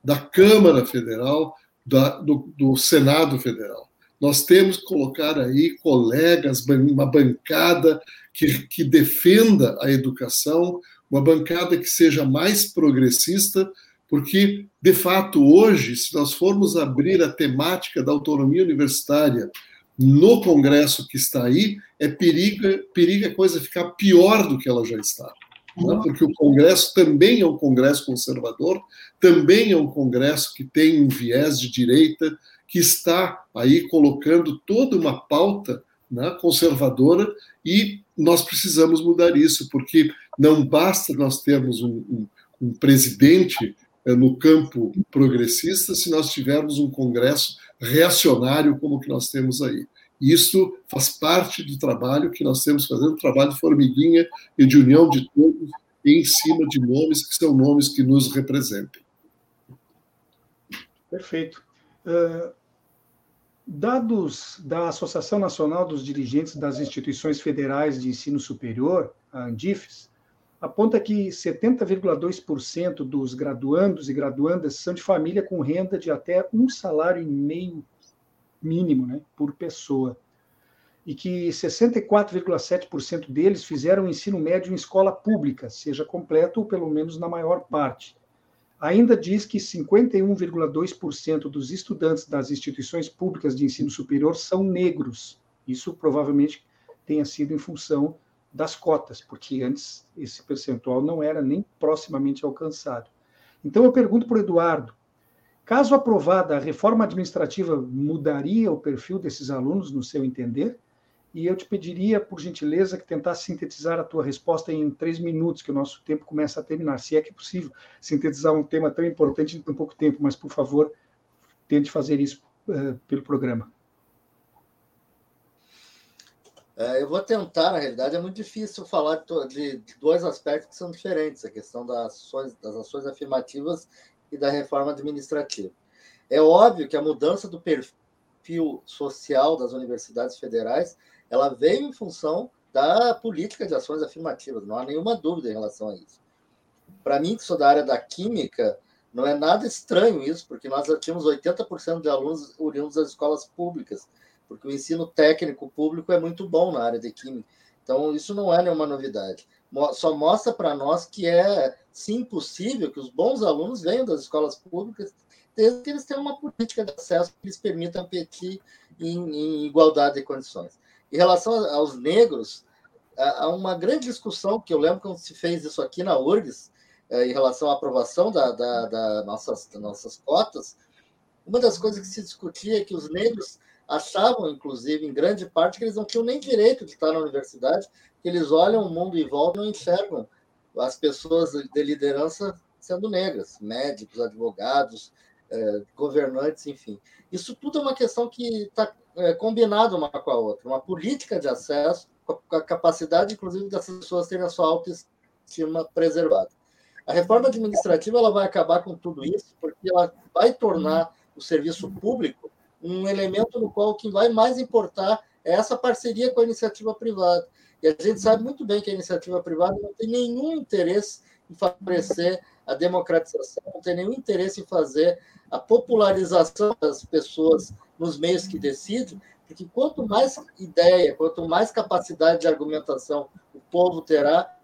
da Câmara Federal, da, do, do Senado Federal. Nós temos que colocar aí colegas, uma bancada que, que defenda a educação, uma bancada que seja mais progressista, porque, de fato, hoje, se nós formos abrir a temática da autonomia universitária no Congresso que está aí, é periga, periga a coisa ficar pior do que ela já está. Né? Porque o Congresso também é um Congresso conservador, também é um Congresso que tem um viés de direita, que está aí colocando toda uma pauta né, conservadora e nós precisamos mudar isso, porque não basta nós termos um, um, um presidente no campo progressista se nós tivermos um Congresso reacionário como que nós temos aí. Isso faz parte do trabalho que nós temos fazendo, um trabalho de formiguinha e de união de todos em cima de nomes que são nomes que nos representem. Perfeito. Uh, dados da Associação Nacional dos Dirigentes das Instituições Federais de Ensino Superior, a Andifes, aponta que 70,2% dos graduandos e graduandas são de família com renda de até um salário e meio mínimo né, por pessoa. E que 64,7% deles fizeram o ensino médio em escola pública, seja completo ou pelo menos na maior parte. Ainda diz que 51,2% dos estudantes das instituições públicas de ensino superior são negros. Isso provavelmente tenha sido em função das cotas, porque antes esse percentual não era nem proximamente alcançado. Então eu pergunto para o Eduardo, caso aprovada a reforma administrativa, mudaria o perfil desses alunos, no seu entender? E eu te pediria, por gentileza, que tentasse sintetizar a tua resposta em três minutos, que o nosso tempo começa a terminar. Se é que é possível sintetizar um tema tão importante em tão pouco tempo, mas, por favor, tente fazer isso uh, pelo programa. É, eu vou tentar, na realidade, é muito difícil falar de, de, dois aspectos que são diferentes, a questão das ações, das ações afirmativas e da reforma administrativa. É óbvio que a mudança do perfil social das universidades federais, ela veio em função da política de ações afirmativas, não há nenhuma dúvida em relação a isso. Para mim, que sou da área da química, não é nada estranho isso, porque nós tínhamos 80% de alunos oriundos das escolas públicas, porque o ensino técnico público é muito bom na área de química. Então, isso não é nenhuma novidade. Só mostra para nós que é, sim, possível que os bons alunos venham das escolas públicas, desde que eles tenham uma política de acesso que lhes permita competir em, em igualdade de condições. Em relação aos negros, há uma grande discussão, que eu lembro quando se fez isso aqui na URGS, é, em relação à aprovação da, da, da nossas, das nossas cotas, uma das coisas que se discutia é que os negros achavam, inclusive, em grande parte, que eles não tinham nem direito de estar na universidade, que eles olham o mundo volta e não enxergam as pessoas de liderança sendo negras, médicos, advogados, eh, governantes, enfim. Isso tudo é uma questão que está é, combinada uma com a outra, uma política de acesso, com a capacidade, inclusive, das pessoas terem a sua autoestima preservada. A reforma administrativa ela vai acabar com tudo isso, porque ela vai tornar o serviço público um elemento no qual o que vai mais importar é essa parceria com a iniciativa privada. E a gente sabe muito bem que a iniciativa privada não tem nenhum interesse em favorecer a democratização, não tem nenhum interesse em fazer a popularização das pessoas nos meios que decidem, porque quanto mais ideia, quanto mais capacidade de argumentação o povo terá,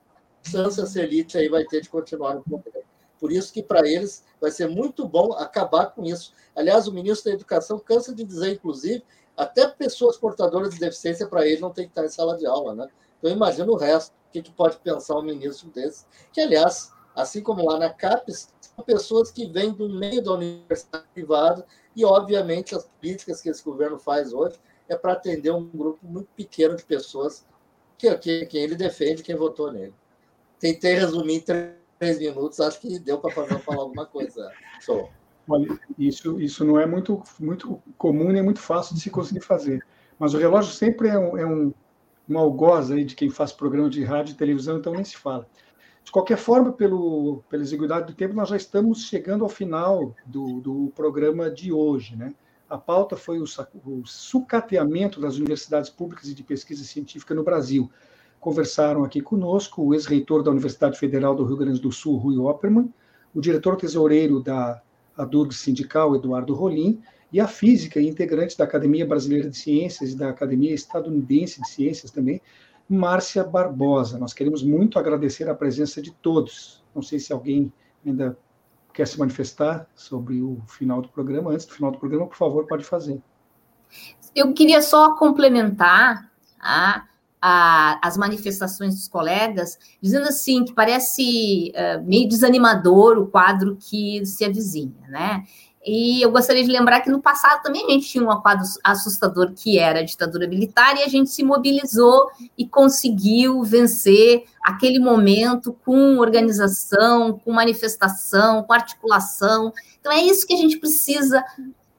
chance essa elite aí vai ter de continuar no poder. Por isso que para eles vai ser muito bom acabar com isso. Aliás, o ministro da Educação cansa de dizer, inclusive, até pessoas portadoras de deficiência para ele não tem que estar em sala de aula, né? Então imagina o resto, o que, que pode pensar um ministro desse, que aliás, assim como lá na CAPES, são pessoas que vêm do meio da universidade privada e obviamente as políticas que esse governo faz hoje é para atender um grupo muito pequeno de pessoas que, que quem ele defende, quem votou nele. Tentei resumir em três minutos, acho que deu para fazer falar alguma coisa. Só. Olha, isso, isso não é muito, muito comum nem muito fácil de se conseguir fazer. Mas o relógio sempre é um, é um, um algoz aí de quem faz programa de rádio e televisão, então nem se fala. De qualquer forma, pelo, pela exiguidade do tempo, nós já estamos chegando ao final do, do programa de hoje. Né? A pauta foi o, o sucateamento das universidades públicas e de pesquisa científica no Brasil. Conversaram aqui conosco o ex-reitor da Universidade Federal do Rio Grande do Sul, Rui Opperman, o diretor tesoureiro da ADURG Sindical, Eduardo Rolim, e a física e integrante da Academia Brasileira de Ciências e da Academia Estadunidense de Ciências também, Márcia Barbosa. Nós queremos muito agradecer a presença de todos. Não sei se alguém ainda quer se manifestar sobre o final do programa. Antes do final do programa, por favor, pode fazer. Eu queria só complementar a, a, as manifestações dos colegas, dizendo assim que parece uh, meio desanimador o quadro que se avizinha, né? E eu gostaria de lembrar que no passado também a gente tinha um quadro assustador que era a ditadura militar e a gente se mobilizou e conseguiu vencer aquele momento com organização, com manifestação, com articulação. Então é isso que a gente precisa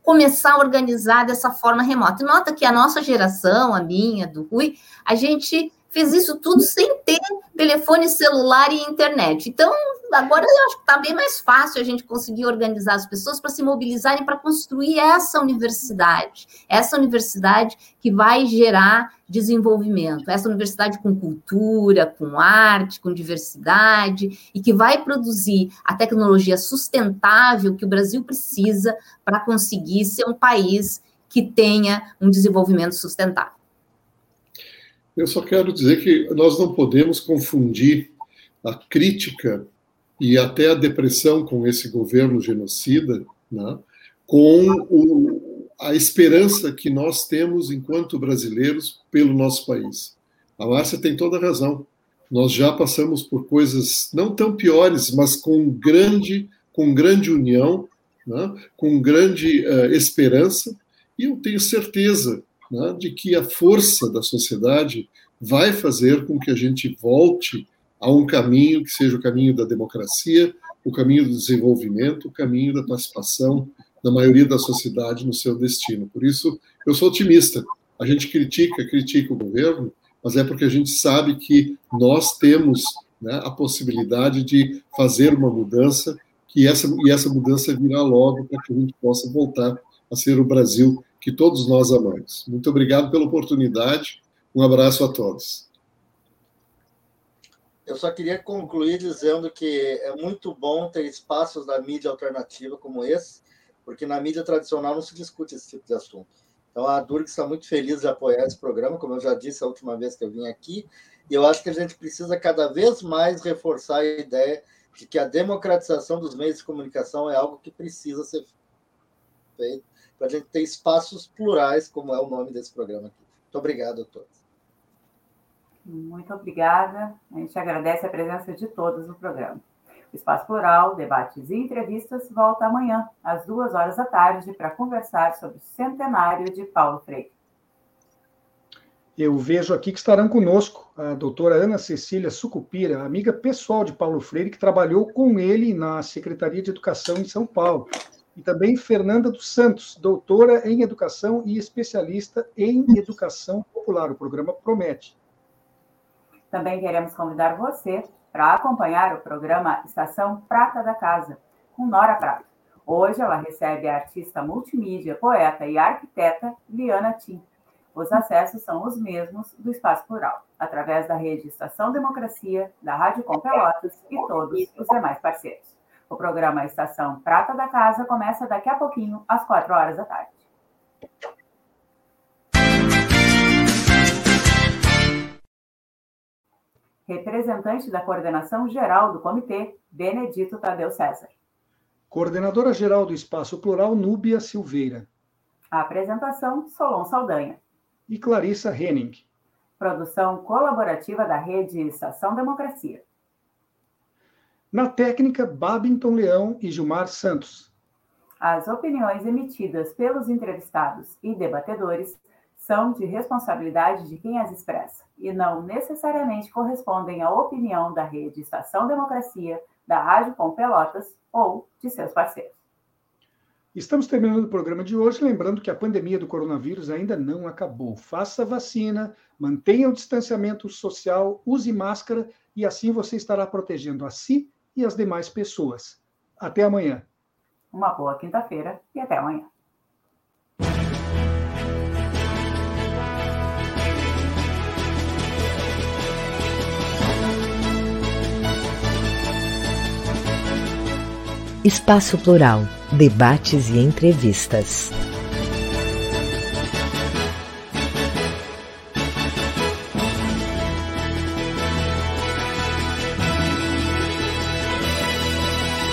começar a organizar dessa forma remota. Nota que a nossa geração, a minha, do Rui, a gente fez isso tudo sem ter telefone celular e internet. Então, agora eu acho que está bem mais fácil a gente conseguir organizar as pessoas para se mobilizarem para construir essa universidade, essa universidade que vai gerar desenvolvimento, essa universidade com cultura, com arte, com diversidade e que vai produzir a tecnologia sustentável que o Brasil precisa para conseguir ser um país que tenha um desenvolvimento sustentável. Eu só quero dizer que nós não podemos confundir a crítica e até a depressão com esse governo genocida né, com o, a esperança que nós temos enquanto brasileiros pelo nosso país. A Márcia tem toda a razão. Nós já passamos por coisas não tão piores, mas com grande, com grande união, né, com grande uh, esperança, e eu tenho certeza né, de que a força da sociedade vai fazer com que a gente volte a um caminho que seja o caminho da democracia, o caminho do desenvolvimento, o caminho da participação da maioria da sociedade no seu destino. Por isso, eu sou otimista. A gente critica, critica o governo, mas é porque a gente sabe que nós temos né, a possibilidade de fazer uma mudança que essa, e essa mudança virá logo para que a gente possa voltar a ser o Brasil que todos nós amamos. Muito obrigado pela oportunidade. Um abraço a todos. Eu só queria concluir dizendo que é muito bom ter espaços da mídia alternativa como esse, porque na mídia tradicional não se discute esse tipo de assunto. Então, a Durg está muito feliz de apoiar esse programa, como eu já disse a última vez que eu vim aqui, e eu acho que a gente precisa cada vez mais reforçar a ideia de que a democratização dos meios de comunicação é algo que precisa ser feito para a gente ter espaços plurais, como é o nome desse programa aqui. Muito obrigado a todos. Muito obrigada. A gente agradece a presença de todos no programa. O Espaço Plural, debates e entrevistas volta amanhã, às duas horas da tarde, para conversar sobre o centenário de Paulo Freire. Eu vejo aqui que estarão conosco a doutora Ana Cecília Sucupira, amiga pessoal de Paulo Freire, que trabalhou com ele na Secretaria de Educação em São Paulo e também Fernanda dos Santos, doutora em educação e especialista em educação popular. O programa promete. Também queremos convidar você para acompanhar o programa Estação Prata da Casa, com Nora Prata. Hoje ela recebe a artista multimídia, poeta e arquiteta Liana Tim. Os acessos são os mesmos do Espaço Plural, através da rede Estação Democracia, da Rádio Com Pelotas e todos os demais parceiros. O programa Estação Prata da Casa começa daqui a pouquinho, às quatro horas da tarde. representante da coordenação geral do comitê, Benedito Tadeu César. Coordenadora geral do Espaço Plural, Núbia Silveira. A apresentação, Solon Saldanha. E Clarissa Henning. Produção colaborativa da rede Estação Democracia. Na técnica, Babington Leão e Gilmar Santos. As opiniões emitidas pelos entrevistados e debatedores são de responsabilidade de quem as expressa e não necessariamente correspondem à opinião da rede Estação Democracia, da Rádio Com Pelotas ou de seus parceiros. Estamos terminando o programa de hoje, lembrando que a pandemia do coronavírus ainda não acabou. Faça vacina, mantenha o distanciamento social, use máscara e assim você estará protegendo a si e as demais pessoas. Até amanhã. Uma boa quinta-feira e até amanhã. Espaço Plural, debates e entrevistas.